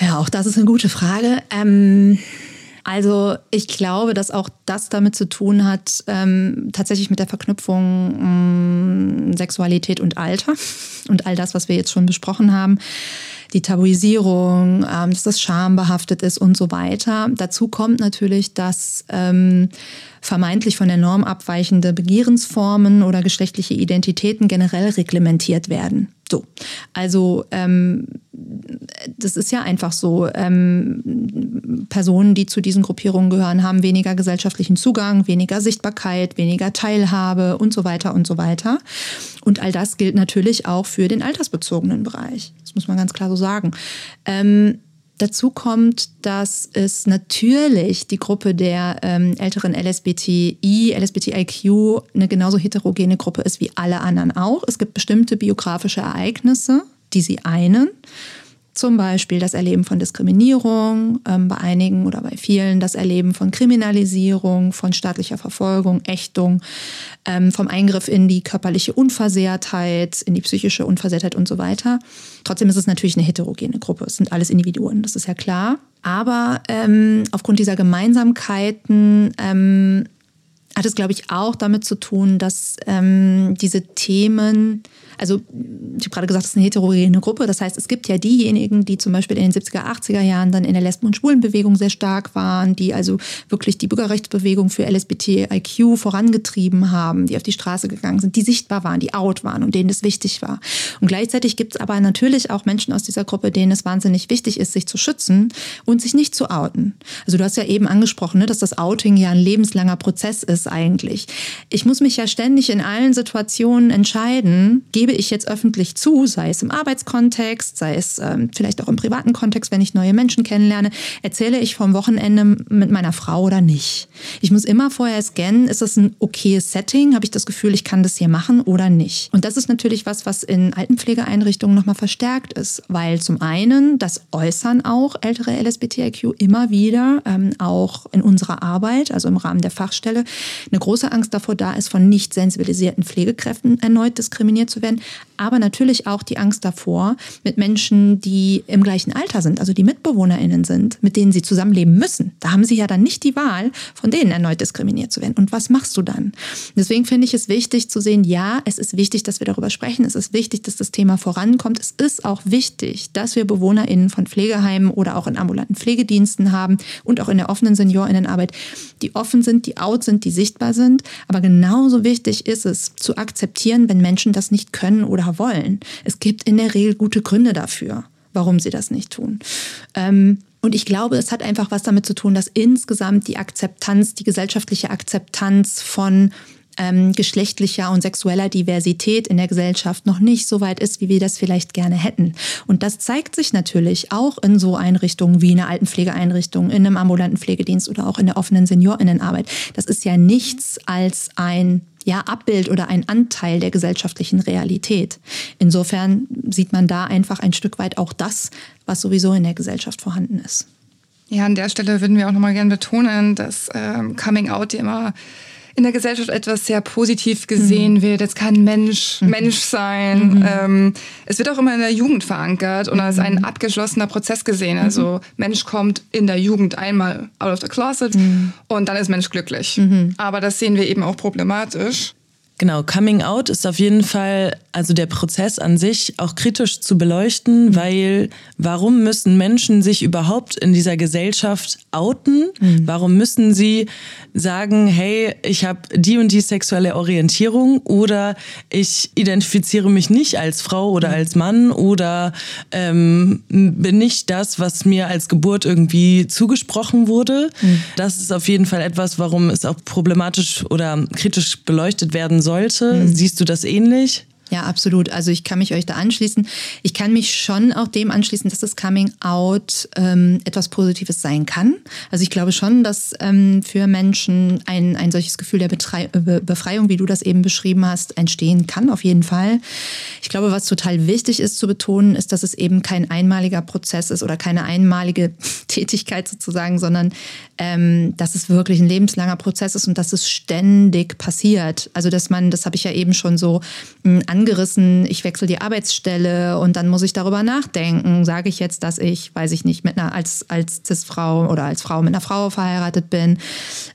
Ja, auch das ist eine gute Frage. Ähm also ich glaube, dass auch das damit zu tun hat, ähm, tatsächlich mit der Verknüpfung äh, Sexualität und Alter [LAUGHS] und all das, was wir jetzt schon besprochen haben. Die Tabuisierung, ähm, dass das schambehaftet ist und so weiter. Dazu kommt natürlich, dass ähm, vermeintlich von der Norm abweichende Begehrensformen oder geschlechtliche Identitäten generell reglementiert werden. So, also ähm, das ist ja einfach so. Ähm, Personen, die zu diesen Gruppierungen gehören, haben weniger gesellschaftlichen Zugang, weniger Sichtbarkeit, weniger Teilhabe und so weiter und so weiter. Und all das gilt natürlich auch für den altersbezogenen Bereich. Das muss man ganz klar so sagen. Ähm, Dazu kommt, dass es natürlich die Gruppe der ähm, älteren LSBTI, LSBTIQ eine genauso heterogene Gruppe ist wie alle anderen auch. Es gibt bestimmte biografische Ereignisse, die sie einen. Zum Beispiel das Erleben von Diskriminierung, ähm, bei einigen oder bei vielen das Erleben von Kriminalisierung, von staatlicher Verfolgung, Ächtung, ähm, vom Eingriff in die körperliche Unversehrtheit, in die psychische Unversehrtheit und so weiter. Trotzdem ist es natürlich eine heterogene Gruppe. Es sind alles Individuen, das ist ja klar. Aber ähm, aufgrund dieser Gemeinsamkeiten ähm, hat es, glaube ich, auch damit zu tun, dass ähm, diese Themen also ich habe gerade gesagt, es ist eine heterogene Gruppe. Das heißt, es gibt ja diejenigen, die zum Beispiel in den 70er, 80er Jahren dann in der Lesben- und Schwulenbewegung sehr stark waren, die also wirklich die Bürgerrechtsbewegung für LSBTIQ vorangetrieben haben, die auf die Straße gegangen sind, die sichtbar waren, die out waren und denen es wichtig war. Und gleichzeitig gibt es aber natürlich auch Menschen aus dieser Gruppe, denen es wahnsinnig wichtig ist, sich zu schützen und sich nicht zu outen. Also du hast ja eben angesprochen, ne, dass das Outing ja ein lebenslanger Prozess ist eigentlich. Ich muss mich ja ständig in allen Situationen entscheiden, gebe ich jetzt öffentlich zu, sei es im Arbeitskontext, sei es ähm, vielleicht auch im privaten Kontext, wenn ich neue Menschen kennenlerne, erzähle ich vom Wochenende mit meiner Frau oder nicht. Ich muss immer vorher scannen, ist das ein okayes Setting? Habe ich das Gefühl, ich kann das hier machen oder nicht? Und das ist natürlich was, was in Altenpflegeeinrichtungen nochmal verstärkt ist, weil zum einen das äußern auch ältere LSBTIQ immer wieder, ähm, auch in unserer Arbeit, also im Rahmen der Fachstelle, eine große Angst davor da ist, von nicht sensibilisierten Pflegekräften erneut diskriminiert zu werden aber natürlich auch die Angst davor, mit Menschen, die im gleichen Alter sind, also die MitbewohnerInnen sind, mit denen sie zusammenleben müssen. Da haben sie ja dann nicht die Wahl, von denen erneut diskriminiert zu werden. Und was machst du dann? Deswegen finde ich es wichtig zu sehen, ja, es ist wichtig, dass wir darüber sprechen. Es ist wichtig, dass das Thema vorankommt. Es ist auch wichtig, dass wir BewohnerInnen von Pflegeheimen oder auch in ambulanten Pflegediensten haben und auch in der offenen SeniorInnenarbeit, die offen sind, die out sind, die sichtbar sind. Aber genauso wichtig ist es, zu akzeptieren, wenn Menschen das nicht können oder wollen. Es gibt in der Regel gute Gründe dafür, warum sie das nicht tun. Ähm, und ich glaube, es hat einfach was damit zu tun, dass insgesamt die Akzeptanz, die gesellschaftliche Akzeptanz von ähm, geschlechtlicher und sexueller Diversität in der Gesellschaft noch nicht so weit ist, wie wir das vielleicht gerne hätten. Und das zeigt sich natürlich auch in so Einrichtungen wie einer Altenpflegeeinrichtung, in einem ambulanten Pflegedienst oder auch in der offenen Seniorinnenarbeit. Das ist ja nichts als ein ja, Abbild oder ein Anteil der gesellschaftlichen Realität. Insofern sieht man da einfach ein Stück weit auch das, was sowieso in der Gesellschaft vorhanden ist. Ja, an der Stelle würden wir auch nochmal gerne betonen, dass ähm, Coming Out immer in der Gesellschaft etwas sehr positiv gesehen mhm. wird. Jetzt kann Mensch mhm. Mensch sein. Mhm. Ähm, es wird auch immer in der Jugend verankert und als ein mhm. abgeschlossener Prozess gesehen. Mhm. Also Mensch kommt in der Jugend einmal out of the closet mhm. und dann ist Mensch glücklich. Aber das sehen wir eben auch problematisch. Genau, Coming Out ist auf jeden Fall, also der Prozess an sich auch kritisch zu beleuchten, mhm. weil warum müssen Menschen sich überhaupt in dieser Gesellschaft outen? Mhm. Warum müssen sie sagen, hey, ich habe die und die sexuelle Orientierung oder ich identifiziere mich nicht als Frau oder mhm. als Mann oder ähm, bin nicht das, was mir als Geburt irgendwie zugesprochen wurde? Mhm. Das ist auf jeden Fall etwas, warum es auch problematisch oder kritisch beleuchtet werden soll sollte. Mhm. Siehst du das ähnlich? Ja, absolut. Also ich kann mich euch da anschließen. Ich kann mich schon auch dem anschließen, dass das Coming Out ähm, etwas Positives sein kann. Also ich glaube schon, dass ähm, für Menschen ein, ein solches Gefühl der Betrei Be Befreiung, wie du das eben beschrieben hast, entstehen kann, auf jeden Fall. Ich glaube, was total wichtig ist zu betonen, ist, dass es eben kein einmaliger Prozess ist oder keine einmalige [LAUGHS] Tätigkeit sozusagen, sondern ähm, dass es wirklich ein lebenslanger Prozess ist und dass es ständig passiert. Also dass man, das habe ich ja eben schon so hm, angerissen, ich wechsle die Arbeitsstelle und dann muss ich darüber nachdenken, sage ich jetzt, dass ich, weiß ich nicht, mit einer als, als Cis-Frau oder als Frau mit einer Frau verheiratet bin,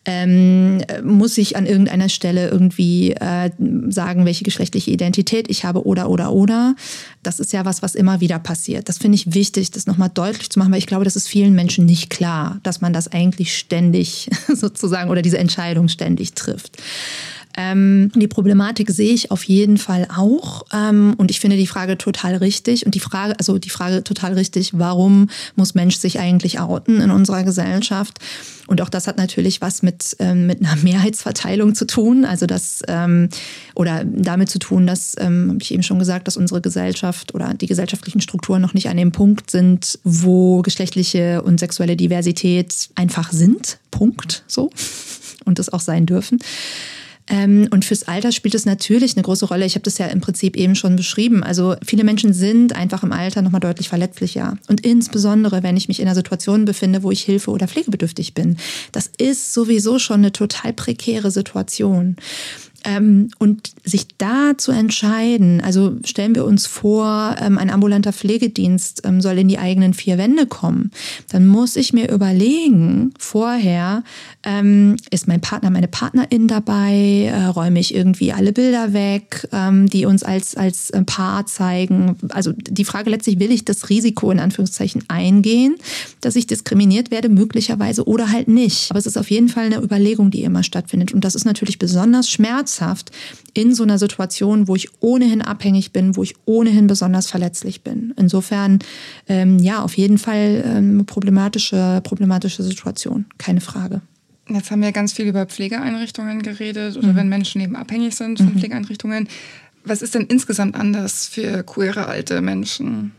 ähm, muss ich an irgendeiner Stelle irgendwie äh, sagen, welche geschlechtliche Identität ich habe oder oder oder. Das ist ja was, was immer wieder passiert. Das finde ich wichtig, das nochmal deutlich zu machen, weil ich glaube, das ist vielen Menschen nicht klar, dass man das eigentlich ständig [LAUGHS] sozusagen oder diese Entscheidung ständig trifft. Ähm, die Problematik sehe ich auf jeden Fall auch. Ähm, und ich finde die Frage total richtig. Und die Frage, also die Frage total richtig, warum muss Mensch sich eigentlich outen in unserer Gesellschaft? Und auch das hat natürlich was mit, ähm, mit einer [LAUGHS] Mehrheitsverteilung zu tun. Also das, ähm, oder damit zu tun, dass, ähm, habe ich eben schon gesagt, dass unsere Gesellschaft oder die gesellschaftlichen Strukturen noch nicht an dem Punkt sind, wo geschlechtliche und sexuelle Diversität einfach sind. Punkt. So. Und das auch sein dürfen. Ähm, und fürs Alter spielt es natürlich eine große Rolle. Ich habe das ja im Prinzip eben schon beschrieben. Also viele Menschen sind einfach im Alter nochmal deutlich verletzlicher. Und insbesondere, wenn ich mich in einer Situation befinde, wo ich Hilfe oder pflegebedürftig bin. Das ist sowieso schon eine total prekäre Situation. Ähm, und sich da zu entscheiden, also stellen wir uns vor, ähm, ein ambulanter Pflegedienst ähm, soll in die eigenen vier Wände kommen, dann muss ich mir überlegen vorher, ähm, ist mein Partner, meine Partnerin dabei, äh, räume ich irgendwie alle Bilder weg, ähm, die uns als, als äh, Paar zeigen. Also die Frage letztlich, will ich das Risiko in Anführungszeichen eingehen, dass ich diskriminiert werde, möglicherweise oder halt nicht. Aber es ist auf jeden Fall eine Überlegung, die immer stattfindet. Und das ist natürlich besonders schmerzhaft schmerzhaft in so einer Situation, wo ich ohnehin abhängig bin, wo ich ohnehin besonders verletzlich bin. Insofern, ähm, ja, auf jeden Fall ähm, problematische, problematische Situation, keine Frage. Jetzt haben wir ganz viel über Pflegeeinrichtungen geredet oder mhm. wenn Menschen eben abhängig sind von mhm. Pflegeeinrichtungen. Was ist denn insgesamt anders für queere alte Menschen?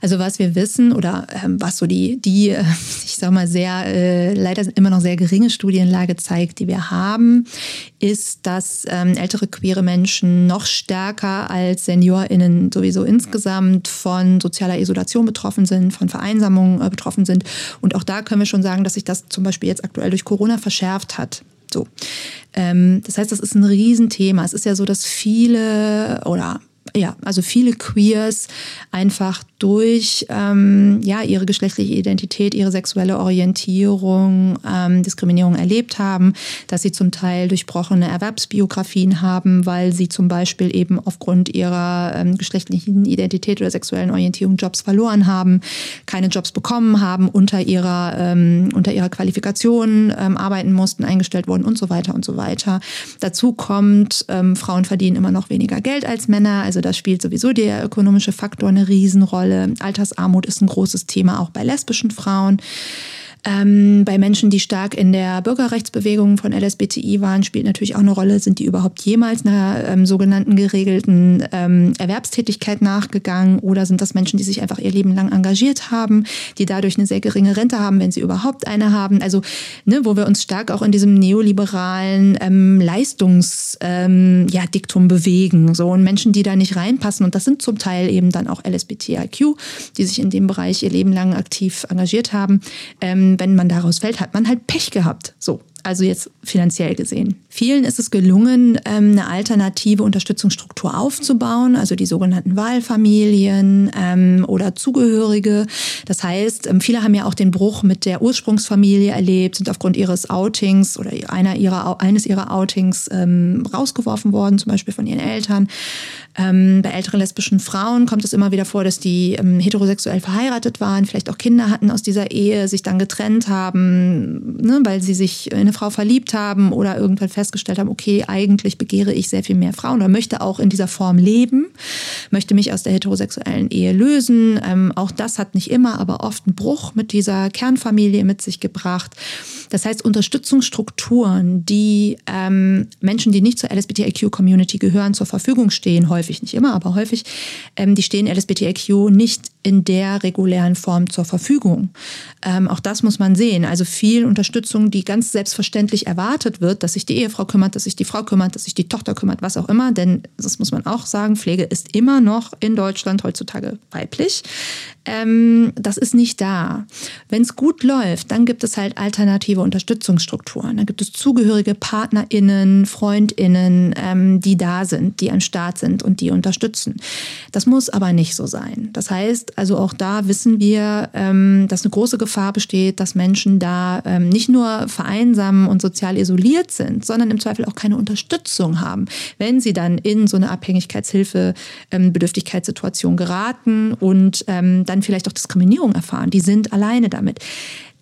Also was wir wissen oder ähm, was so die, die, [LAUGHS] ich sag mal, sehr, äh, leider immer noch sehr geringe Studienlage zeigt, die wir haben, ist, dass ähm, ältere queere Menschen noch stärker als SeniorInnen sowieso insgesamt von sozialer Isolation betroffen sind, von Vereinsamung äh, betroffen sind. Und auch da können wir schon sagen, dass sich das zum Beispiel jetzt aktuell durch Corona verschärft hat. So. Ähm, das heißt, das ist ein Riesenthema. Es ist ja so, dass viele oder ja, also viele Queers einfach durch ähm, ja, ihre geschlechtliche Identität, ihre sexuelle Orientierung ähm, Diskriminierung erlebt haben, dass sie zum Teil durchbrochene Erwerbsbiografien haben, weil sie zum Beispiel eben aufgrund ihrer ähm, geschlechtlichen Identität oder sexuellen Orientierung Jobs verloren haben, keine Jobs bekommen haben, unter ihrer, ähm, unter ihrer Qualifikation ähm, arbeiten mussten, eingestellt wurden und so weiter und so weiter. Dazu kommt, ähm, Frauen verdienen immer noch weniger Geld als Männer, also da spielt sowieso der ökonomische Faktor eine Riesenrolle. Altersarmut ist ein großes Thema auch bei lesbischen Frauen. Ähm, bei Menschen, die stark in der Bürgerrechtsbewegung von LSBTI waren, spielt natürlich auch eine Rolle, sind die überhaupt jemals einer ähm, sogenannten geregelten ähm, Erwerbstätigkeit nachgegangen oder sind das Menschen, die sich einfach ihr Leben lang engagiert haben, die dadurch eine sehr geringe Rente haben, wenn sie überhaupt eine haben. Also, ne, wo wir uns stark auch in diesem neoliberalen ähm, Leistungsdiktum ähm, ja, bewegen. So, und Menschen, die da nicht reinpassen, und das sind zum Teil eben dann auch LSBTIQ, die sich in dem Bereich ihr Leben lang aktiv engagiert haben. Wenn man daraus fällt, hat man halt Pech gehabt. So, also jetzt finanziell gesehen. Vielen ist es gelungen, ähm, eine alternative Unterstützungsstruktur aufzubauen, also die sogenannten Wahlfamilien ähm, oder Zugehörige. Das heißt, ähm, viele haben ja auch den Bruch mit der Ursprungsfamilie erlebt, sind aufgrund ihres Outings oder einer ihrer, eines ihrer Outings rausgeworfen worden, zum Beispiel von ihren Eltern. bei älteren lesbischen Frauen kommt es immer wieder vor, dass die heterosexuell verheiratet waren, vielleicht auch Kinder hatten aus dieser Ehe, sich dann getrennt haben, ne, weil sie sich in eine Frau verliebt haben oder irgendwann festgestellt haben, okay, eigentlich begehre ich sehr viel mehr Frauen oder möchte auch in dieser Form leben, möchte mich aus der heterosexuellen Ehe lösen. Ähm, auch das hat nicht immer, aber oft einen Bruch mit dieser Kernfamilie mit sich gebracht. Das heißt, Unterstützungsstrukturen, die ähm, Menschen, die nicht zur LSBTIQ-Community gehören, zur Verfügung stehen, häufig, nicht immer, aber häufig, ähm, die stehen LSBTIQ nicht in der regulären Form zur Verfügung. Ähm, auch das muss man sehen. Also viel Unterstützung, die ganz selbstverständlich erwartet wird, dass sich die Ehefrau kümmert, dass sich die Frau kümmert, dass sich die Tochter kümmert, was auch immer. Denn das muss man auch sagen, Pflege ist immer noch in Deutschland heutzutage weiblich. Ähm, das ist nicht da. Wenn es gut läuft, dann gibt es halt alternative Unterstützungsstrukturen. Dann gibt es zugehörige PartnerInnen, FreundInnen, ähm, die da sind, die am Start sind und die unterstützen. Das muss aber nicht so sein. Das heißt, also auch da wissen wir, ähm, dass eine große Gefahr besteht, dass Menschen da ähm, nicht nur vereinsamen und sozial isoliert sind, sondern im Zweifel auch keine Unterstützung haben, wenn sie dann in so eine Abhängigkeitshilfe, ähm, geraten und ähm, dann vielleicht auch Diskriminierung erfahren. Die sind alleine damit.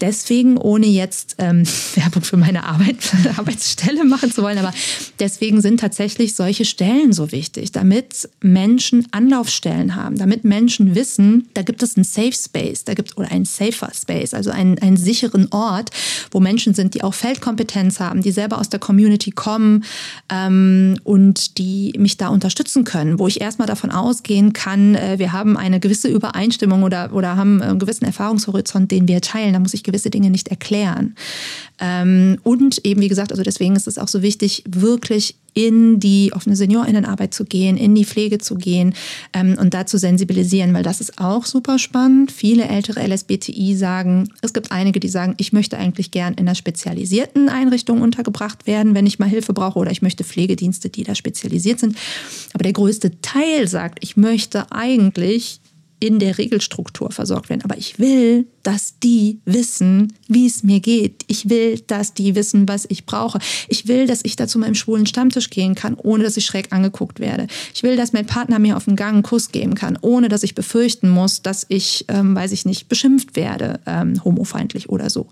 Deswegen, ohne jetzt ähm, [LAUGHS] Werbung für meine Arbeit, [LAUGHS] Arbeitsstelle machen zu wollen, aber deswegen sind tatsächlich solche Stellen so wichtig, damit Menschen Anlaufstellen haben, damit Menschen wissen, da gibt es einen Safe Space, da gibt oder einen Safer Space, also einen, einen sicheren Ort, wo Menschen sind, die auch Feldkompetenz haben, die selber aus der Community kommen ähm, und die mich da unterstützen können, wo ich erstmal davon ausgehen kann, äh, wir haben eine gewisse Übereinstimmung oder, oder haben einen gewissen Erfahrungshorizont, den wir teilen. Da muss ich gewisse Dinge nicht erklären. Ähm, und eben, wie gesagt, also deswegen ist es auch so wichtig, wirklich in die offene Seniorinnenarbeit zu gehen, in die Pflege zu gehen ähm, und da zu sensibilisieren, weil das ist auch super spannend. Viele ältere LSBTI sagen, es gibt einige, die sagen, ich möchte eigentlich gern in einer spezialisierten Einrichtung untergebracht werden, wenn ich mal Hilfe brauche oder ich möchte Pflegedienste, die da spezialisiert sind. Aber der größte Teil sagt, ich möchte eigentlich in der Regelstruktur versorgt werden. Aber ich will, dass die wissen, wie es mir geht. Ich will, dass die wissen, was ich brauche. Ich will, dass ich da zu meinem schwulen Stammtisch gehen kann, ohne dass ich schräg angeguckt werde. Ich will, dass mein Partner mir auf dem Gang einen Kuss geben kann, ohne dass ich befürchten muss, dass ich, ähm, weiß ich nicht, beschimpft werde, ähm, homofeindlich oder so.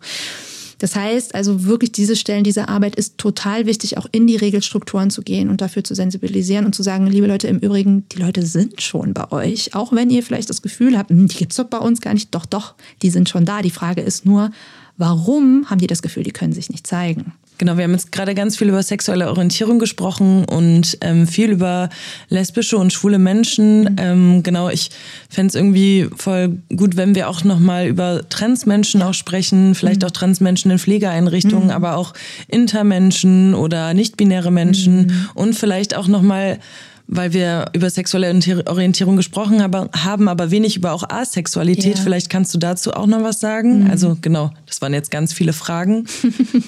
Das heißt also wirklich diese Stellen, diese Arbeit ist total wichtig, auch in die Regelstrukturen zu gehen und dafür zu sensibilisieren und zu sagen, liebe Leute, im Übrigen, die Leute sind schon bei euch. Auch wenn ihr vielleicht das Gefühl habt, hm, die gibt es doch bei uns gar nicht. Doch, doch, die sind schon da. Die Frage ist nur, warum haben die das Gefühl, die können sich nicht zeigen? Genau, wir haben jetzt gerade ganz viel über sexuelle Orientierung gesprochen und ähm, viel über lesbische und schwule Menschen. Mhm. Ähm, genau, ich fände es irgendwie voll gut, wenn wir auch nochmal über Transmenschen auch sprechen, vielleicht mhm. auch Transmenschen in Pflegeeinrichtungen, mhm. aber auch Intermenschen oder nicht-binäre Menschen mhm. und vielleicht auch nochmal weil wir über sexuelle Orientierung gesprochen haben, aber wenig über auch Asexualität. Ja. Vielleicht kannst du dazu auch noch was sagen. Mhm. Also genau, das waren jetzt ganz viele Fragen. [LAUGHS]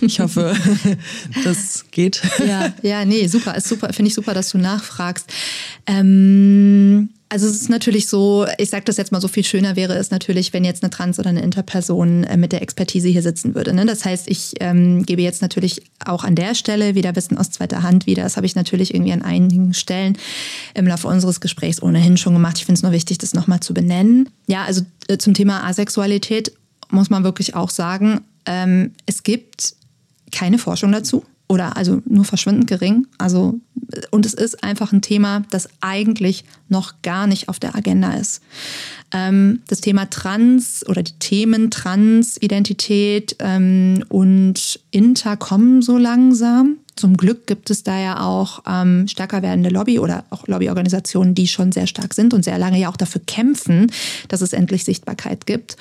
Ich hoffe, [LAUGHS] das geht. Ja, ja, nee, super, ist super, finde ich super, dass du nachfragst. Ähm also es ist natürlich so, ich sage das jetzt mal so viel schöner wäre es natürlich, wenn jetzt eine Trans- oder eine Interperson äh, mit der Expertise hier sitzen würde. Ne? Das heißt, ich ähm, gebe jetzt natürlich auch an der Stelle wieder Wissen aus zweiter Hand wieder. Das habe ich natürlich irgendwie an einigen Stellen im Laufe unseres Gesprächs ohnehin schon gemacht. Ich finde es nur wichtig, das nochmal zu benennen. Ja, also äh, zum Thema Asexualität muss man wirklich auch sagen, ähm, es gibt keine Forschung dazu. Oder also nur verschwindend gering. Also, und es ist einfach ein Thema, das eigentlich noch gar nicht auf der Agenda ist. Ähm, das Thema Trans oder die Themen Transidentität ähm, und Inter kommen so langsam. Zum Glück gibt es da ja auch ähm, stärker werdende Lobby oder auch Lobbyorganisationen, die schon sehr stark sind und sehr lange ja auch dafür kämpfen, dass es endlich Sichtbarkeit gibt.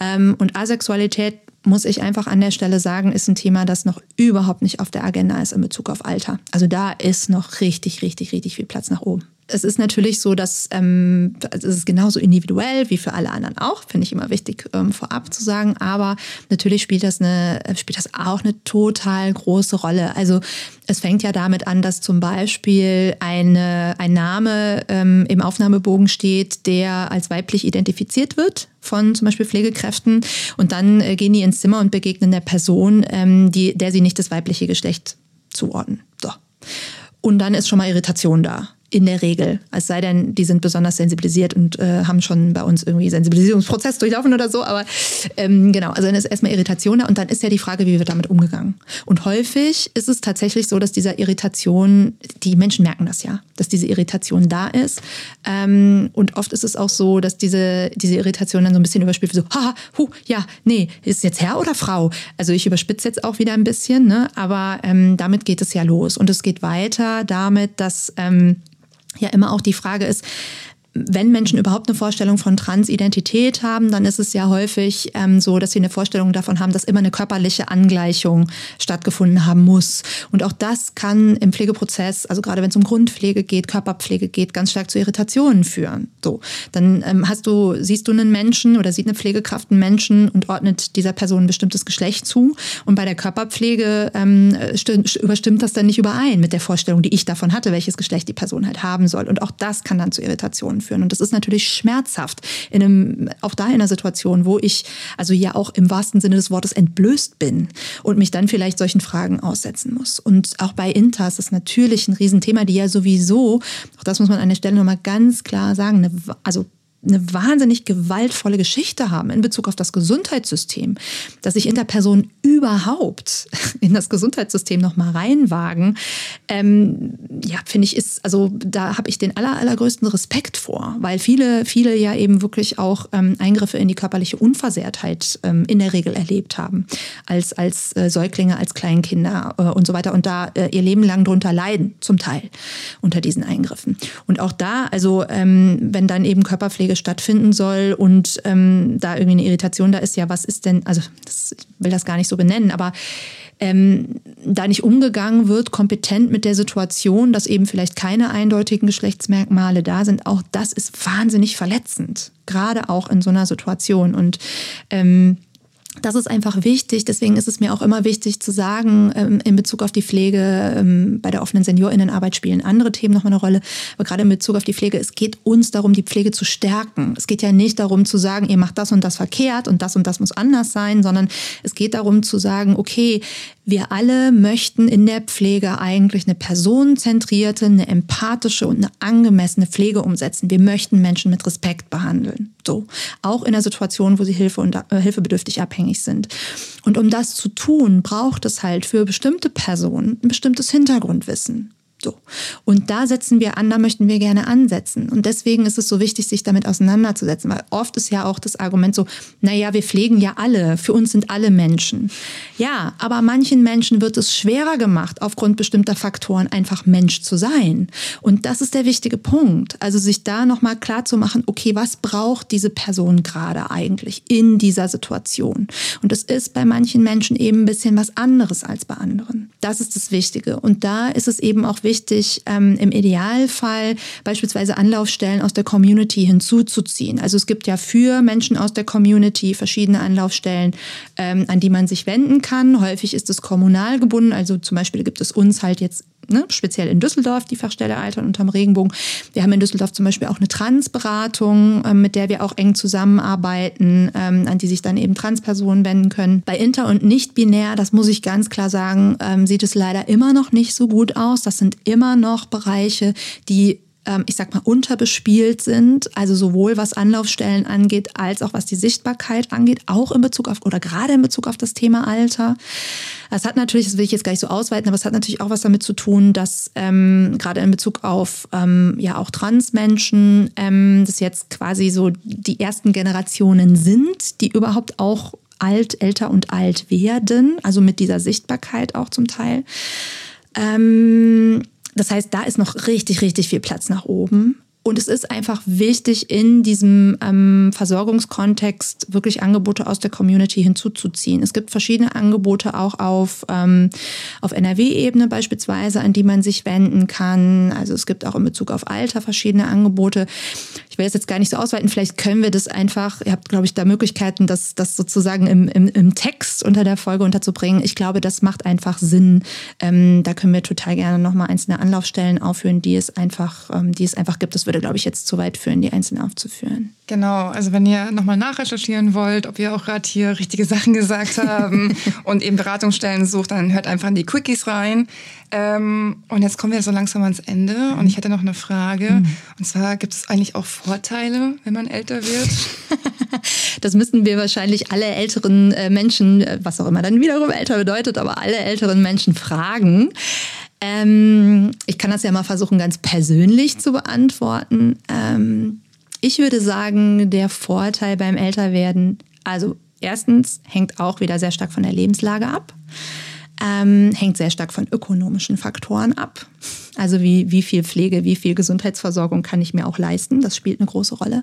Ähm, und Asexualität muss ich einfach an der Stelle sagen, ist ein Thema, das noch überhaupt nicht auf der Agenda ist in Bezug auf Alter. Also da ist noch richtig, richtig, richtig viel Platz nach oben es ist natürlich so, dass ähm, es ist genauso individuell wie für alle anderen auch, finde ich immer wichtig ähm, vorab zu sagen. Aber natürlich spielt das eine spielt das auch eine total große Rolle. Also es fängt ja damit an, dass zum Beispiel eine, ein Name ähm, im Aufnahmebogen steht, der als weiblich identifiziert wird von zum Beispiel Pflegekräften und dann äh, gehen die ins Zimmer und begegnen der Person, ähm, die, der sie nicht das weibliche Geschlecht zuordnen. So. Und dann ist schon mal Irritation da in der Regel. Es sei denn, die sind besonders sensibilisiert und äh, haben schon bei uns irgendwie Sensibilisierungsprozess durchlaufen oder so. Aber ähm, genau, also dann ist erstmal Irritation da und dann ist ja die Frage, wie wird damit umgegangen. Und häufig ist es tatsächlich so, dass dieser Irritation, die Menschen merken das ja, dass diese Irritation da ist. Ähm, und oft ist es auch so, dass diese, diese Irritation dann so ein bisschen überspielt wird, so, haha, hu, ja, nee, ist jetzt Herr oder Frau? Also ich überspitze jetzt auch wieder ein bisschen, ne? aber ähm, damit geht es ja los. Und es geht weiter damit, dass ähm, ja immer auch die Frage ist, wenn Menschen überhaupt eine Vorstellung von Transidentität haben, dann ist es ja häufig ähm, so, dass sie eine Vorstellung davon haben, dass immer eine körperliche Angleichung stattgefunden haben muss. Und auch das kann im Pflegeprozess, also gerade wenn es um Grundpflege geht, Körperpflege geht, ganz stark zu Irritationen führen. So, dann ähm, hast du, siehst du einen Menschen oder sieht eine Pflegekraft einen Menschen und ordnet dieser Person ein bestimmtes Geschlecht zu. Und bei der Körperpflege ähm, überstimmt das dann nicht überein mit der Vorstellung, die ich davon hatte, welches Geschlecht die Person halt haben soll. Und auch das kann dann zu Irritationen führen. Und das ist natürlich schmerzhaft in einem, auch da in einer Situation, wo ich also ja auch im wahrsten Sinne des Wortes entblößt bin und mich dann vielleicht solchen Fragen aussetzen muss. Und auch bei Intas ist natürlich ein Riesenthema, die ja sowieso, auch das muss man an der Stelle nochmal ganz klar sagen, eine, also eine wahnsinnig gewaltvolle Geschichte haben in Bezug auf das Gesundheitssystem, dass sich Interpersonen überhaupt [LAUGHS] in das Gesundheitssystem noch mal reinwagen, ähm, ja, finde ich, ist, also da habe ich den aller, allergrößten Respekt vor, weil viele, viele ja eben wirklich auch ähm, Eingriffe in die körperliche Unversehrtheit ähm, in der Regel erlebt haben, als, als äh, Säuglinge, als Kleinkinder äh, und so weiter und da äh, ihr Leben lang drunter leiden, zum Teil unter diesen Eingriffen. Und auch da, also ähm, wenn dann eben Körperpflege Stattfinden soll und ähm, da irgendwie eine Irritation da ist, ja, was ist denn, also das, ich will das gar nicht so benennen, aber ähm, da nicht umgegangen wird, kompetent mit der Situation, dass eben vielleicht keine eindeutigen Geschlechtsmerkmale da sind, auch das ist wahnsinnig verletzend, gerade auch in so einer Situation. Und ähm, das ist einfach wichtig. Deswegen ist es mir auch immer wichtig zu sagen, ähm, in Bezug auf die Pflege, ähm, bei der offenen Seniorinnenarbeit spielen andere Themen nochmal eine Rolle. Aber gerade in Bezug auf die Pflege, es geht uns darum, die Pflege zu stärken. Es geht ja nicht darum zu sagen, ihr macht das und das verkehrt und das und das muss anders sein, sondern es geht darum zu sagen, okay, wir alle möchten in der Pflege eigentlich eine personenzentrierte, eine empathische und eine angemessene Pflege umsetzen. Wir möchten Menschen mit Respekt behandeln. So. Auch in der Situation, wo sie Hilfe und, äh, hilfebedürftig abhängig sind. Und um das zu tun, braucht es halt für bestimmte Personen ein bestimmtes Hintergrundwissen. So. Und da setzen wir an, da möchten wir gerne ansetzen. Und deswegen ist es so wichtig, sich damit auseinanderzusetzen, weil oft ist ja auch das Argument so, naja, wir pflegen ja alle, für uns sind alle Menschen. Ja, aber manchen Menschen wird es schwerer gemacht, aufgrund bestimmter Faktoren einfach Mensch zu sein. Und das ist der wichtige Punkt. Also sich da nochmal klar zu machen, okay, was braucht diese Person gerade eigentlich in dieser Situation? Und es ist bei manchen Menschen eben ein bisschen was anderes als bei anderen. Das ist das Wichtige. Und da ist es eben auch wichtig, wichtig, ähm, im Idealfall beispielsweise Anlaufstellen aus der Community hinzuzuziehen. Also es gibt ja für Menschen aus der Community verschiedene Anlaufstellen, ähm, an die man sich wenden kann. Häufig ist es kommunal gebunden. Also zum Beispiel gibt es uns halt jetzt Ne, speziell in Düsseldorf, die Fachstelle Altern unterm Regenbogen. Wir haben in Düsseldorf zum Beispiel auch eine Transberatung, ähm, mit der wir auch eng zusammenarbeiten, ähm, an die sich dann eben Transpersonen wenden können. Bei inter- und nicht-binär, das muss ich ganz klar sagen, ähm, sieht es leider immer noch nicht so gut aus. Das sind immer noch Bereiche, die ich sag mal, unterbespielt sind, also sowohl was Anlaufstellen angeht, als auch was die Sichtbarkeit angeht, auch in Bezug auf oder gerade in Bezug auf das Thema Alter. Das hat natürlich, das will ich jetzt gar nicht so ausweiten, aber es hat natürlich auch was damit zu tun, dass ähm, gerade in Bezug auf ähm, ja auch Transmenschen ähm, das jetzt quasi so die ersten Generationen sind, die überhaupt auch alt, älter und alt werden, also mit dieser Sichtbarkeit auch zum Teil. Ähm, das heißt, da ist noch richtig, richtig viel Platz nach oben. Und es ist einfach wichtig, in diesem ähm, Versorgungskontext wirklich Angebote aus der Community hinzuzuziehen. Es gibt verschiedene Angebote auch auf, ähm, auf NRW-Ebene beispielsweise, an die man sich wenden kann. Also es gibt auch in Bezug auf Alter verschiedene Angebote. Ich will es jetzt gar nicht so ausweiten. Vielleicht können wir das einfach, ihr habt, glaube ich, da Möglichkeiten, das, das sozusagen im, im, im Text unter der Folge unterzubringen. Ich glaube, das macht einfach Sinn. Ähm, da können wir total gerne nochmal einzelne Anlaufstellen aufführen, die es einfach, ähm, die es einfach gibt. Das würde glaube ich, jetzt zu weit führen, die einzeln aufzuführen. Genau, also wenn ihr nochmal nachrecherchieren wollt, ob wir auch gerade hier richtige Sachen gesagt [LAUGHS] haben und eben Beratungsstellen sucht, dann hört einfach in die Quickies rein. Ähm, und jetzt kommen wir so langsam ans Ende und ich hätte noch eine Frage. Mhm. Und zwar, gibt es eigentlich auch Vorteile, wenn man älter wird? [LAUGHS] das müssten wir wahrscheinlich alle älteren äh, Menschen, äh, was auch immer dann wiederum älter bedeutet, aber alle älteren Menschen fragen. Ähm, ich kann das ja mal versuchen, ganz persönlich zu beantworten. Ähm, ich würde sagen, der Vorteil beim Älterwerden, also erstens hängt auch wieder sehr stark von der Lebenslage ab. Ähm, hängt sehr stark von ökonomischen Faktoren ab. Also wie, wie viel Pflege, wie viel Gesundheitsversorgung kann ich mir auch leisten. Das spielt eine große Rolle.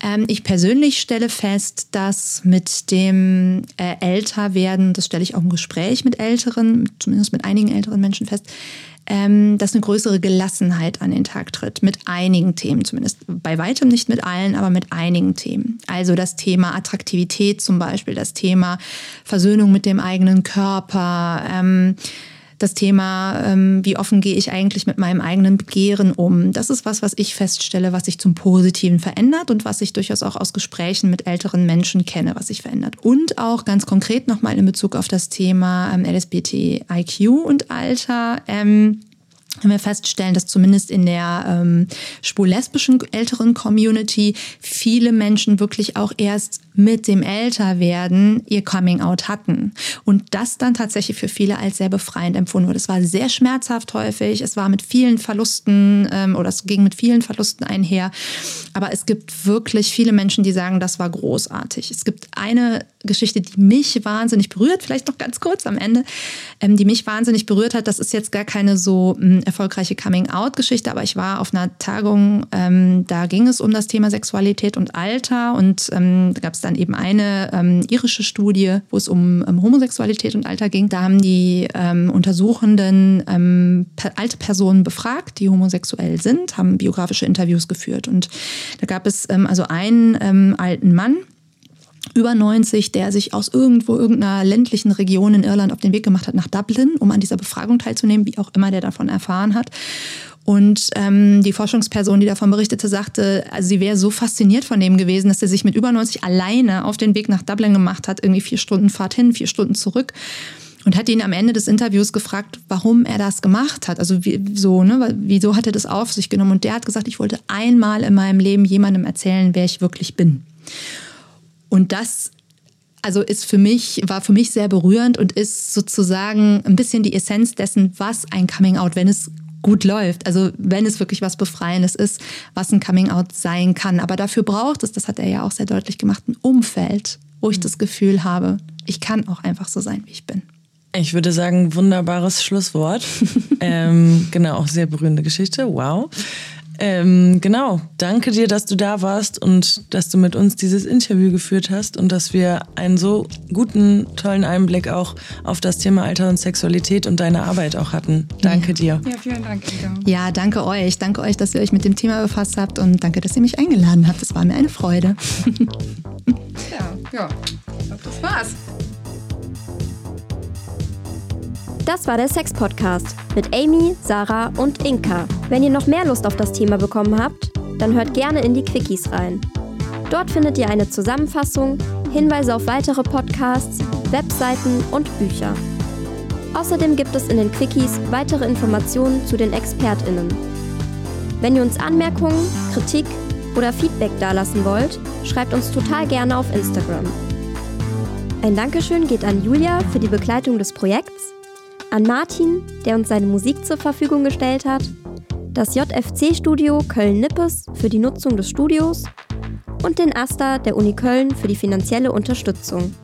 Ähm, ich persönlich stelle fest, dass mit dem äh, Älterwerden, das stelle ich auch im Gespräch mit älteren, zumindest mit einigen älteren Menschen fest, ähm, dass eine größere Gelassenheit an den Tag tritt. Mit einigen Themen zumindest. Bei weitem nicht mit allen, aber mit einigen Themen. Also das Thema Attraktivität zum Beispiel, das Thema Versöhnung mit dem eigenen Körper. Ähm, das Thema, ähm, wie offen gehe ich eigentlich mit meinem eigenen Begehren um. Das ist was, was ich feststelle, was sich zum Positiven verändert und was ich durchaus auch aus Gesprächen mit älteren Menschen kenne, was sich verändert. Und auch ganz konkret nochmal in Bezug auf das Thema ähm, LSBTIQ und Alter. Ähm, wenn wir feststellen, dass zumindest in der ähm, schwul-lesbischen älteren Community viele Menschen wirklich auch erst mit dem Älterwerden ihr Coming-out hatten. Und das dann tatsächlich für viele als sehr befreiend empfunden wurde. Es war sehr schmerzhaft häufig, es war mit vielen Verlusten ähm, oder es ging mit vielen Verlusten einher. Aber es gibt wirklich viele Menschen, die sagen, das war großartig. Es gibt eine Geschichte, die mich wahnsinnig berührt, vielleicht noch ganz kurz am Ende, ähm, die mich wahnsinnig berührt hat. Das ist jetzt gar keine so ähm, erfolgreiche Coming-out-Geschichte, aber ich war auf einer Tagung, ähm, da ging es um das Thema Sexualität und Alter und ähm, da gab es dann eben eine ähm, irische Studie, wo es um Homosexualität und Alter ging. Da haben die ähm, Untersuchenden ähm, alte Personen befragt, die homosexuell sind, haben biografische Interviews geführt. Und da gab es ähm, also einen alten Mann, über 90, der sich aus irgendwo, irgendeiner ländlichen Region in Irland auf den Weg gemacht hat nach Dublin, um an dieser Befragung teilzunehmen, wie auch immer der davon erfahren hat. Und ähm, die Forschungsperson, die davon berichtete, sagte, also sie wäre so fasziniert von dem gewesen, dass er sich mit über 90 alleine auf den Weg nach Dublin gemacht hat, irgendwie vier Stunden Fahrt hin, vier Stunden zurück. Und hat ihn am Ende des Interviews gefragt, warum er das gemacht hat. Also wie, so, ne, wieso hat er das auf sich genommen? Und der hat gesagt, ich wollte einmal in meinem Leben jemandem erzählen, wer ich wirklich bin. Und das also ist für mich, war für mich sehr berührend und ist sozusagen ein bisschen die Essenz dessen, was ein Coming Out, wenn es gut läuft. Also wenn es wirklich was Befreiendes ist, was ein Coming Out sein kann. Aber dafür braucht es, das hat er ja auch sehr deutlich gemacht, ein Umfeld, wo ich mhm. das Gefühl habe, ich kann auch einfach so sein, wie ich bin. Ich würde sagen, wunderbares Schlusswort. [LAUGHS] ähm, genau, auch sehr berührende Geschichte. Wow. Ähm, genau, danke dir, dass du da warst und dass du mit uns dieses Interview geführt hast und dass wir einen so guten, tollen Einblick auch auf das Thema Alter und Sexualität und deine Arbeit auch hatten. Danke dir. Ja, vielen Dank, Inga. Ja, danke euch. Danke euch, dass ihr euch mit dem Thema befasst habt und danke, dass ihr mich eingeladen habt. Es war mir eine Freude. [LAUGHS] ja, ja, das war's. Das war der Sex-Podcast mit Amy, Sarah und Inka. Wenn ihr noch mehr Lust auf das Thema bekommen habt, dann hört gerne in die Quickies rein. Dort findet ihr eine Zusammenfassung, Hinweise auf weitere Podcasts, Webseiten und Bücher. Außerdem gibt es in den Quickies weitere Informationen zu den ExpertInnen. Wenn ihr uns Anmerkungen, Kritik oder Feedback dalassen wollt, schreibt uns total gerne auf Instagram. Ein Dankeschön geht an Julia für die Begleitung des Projekts, an Martin, der uns seine Musik zur Verfügung gestellt hat, das JFC-Studio Köln-Nippes für die Nutzung des Studios und den AStA der Uni Köln für die finanzielle Unterstützung.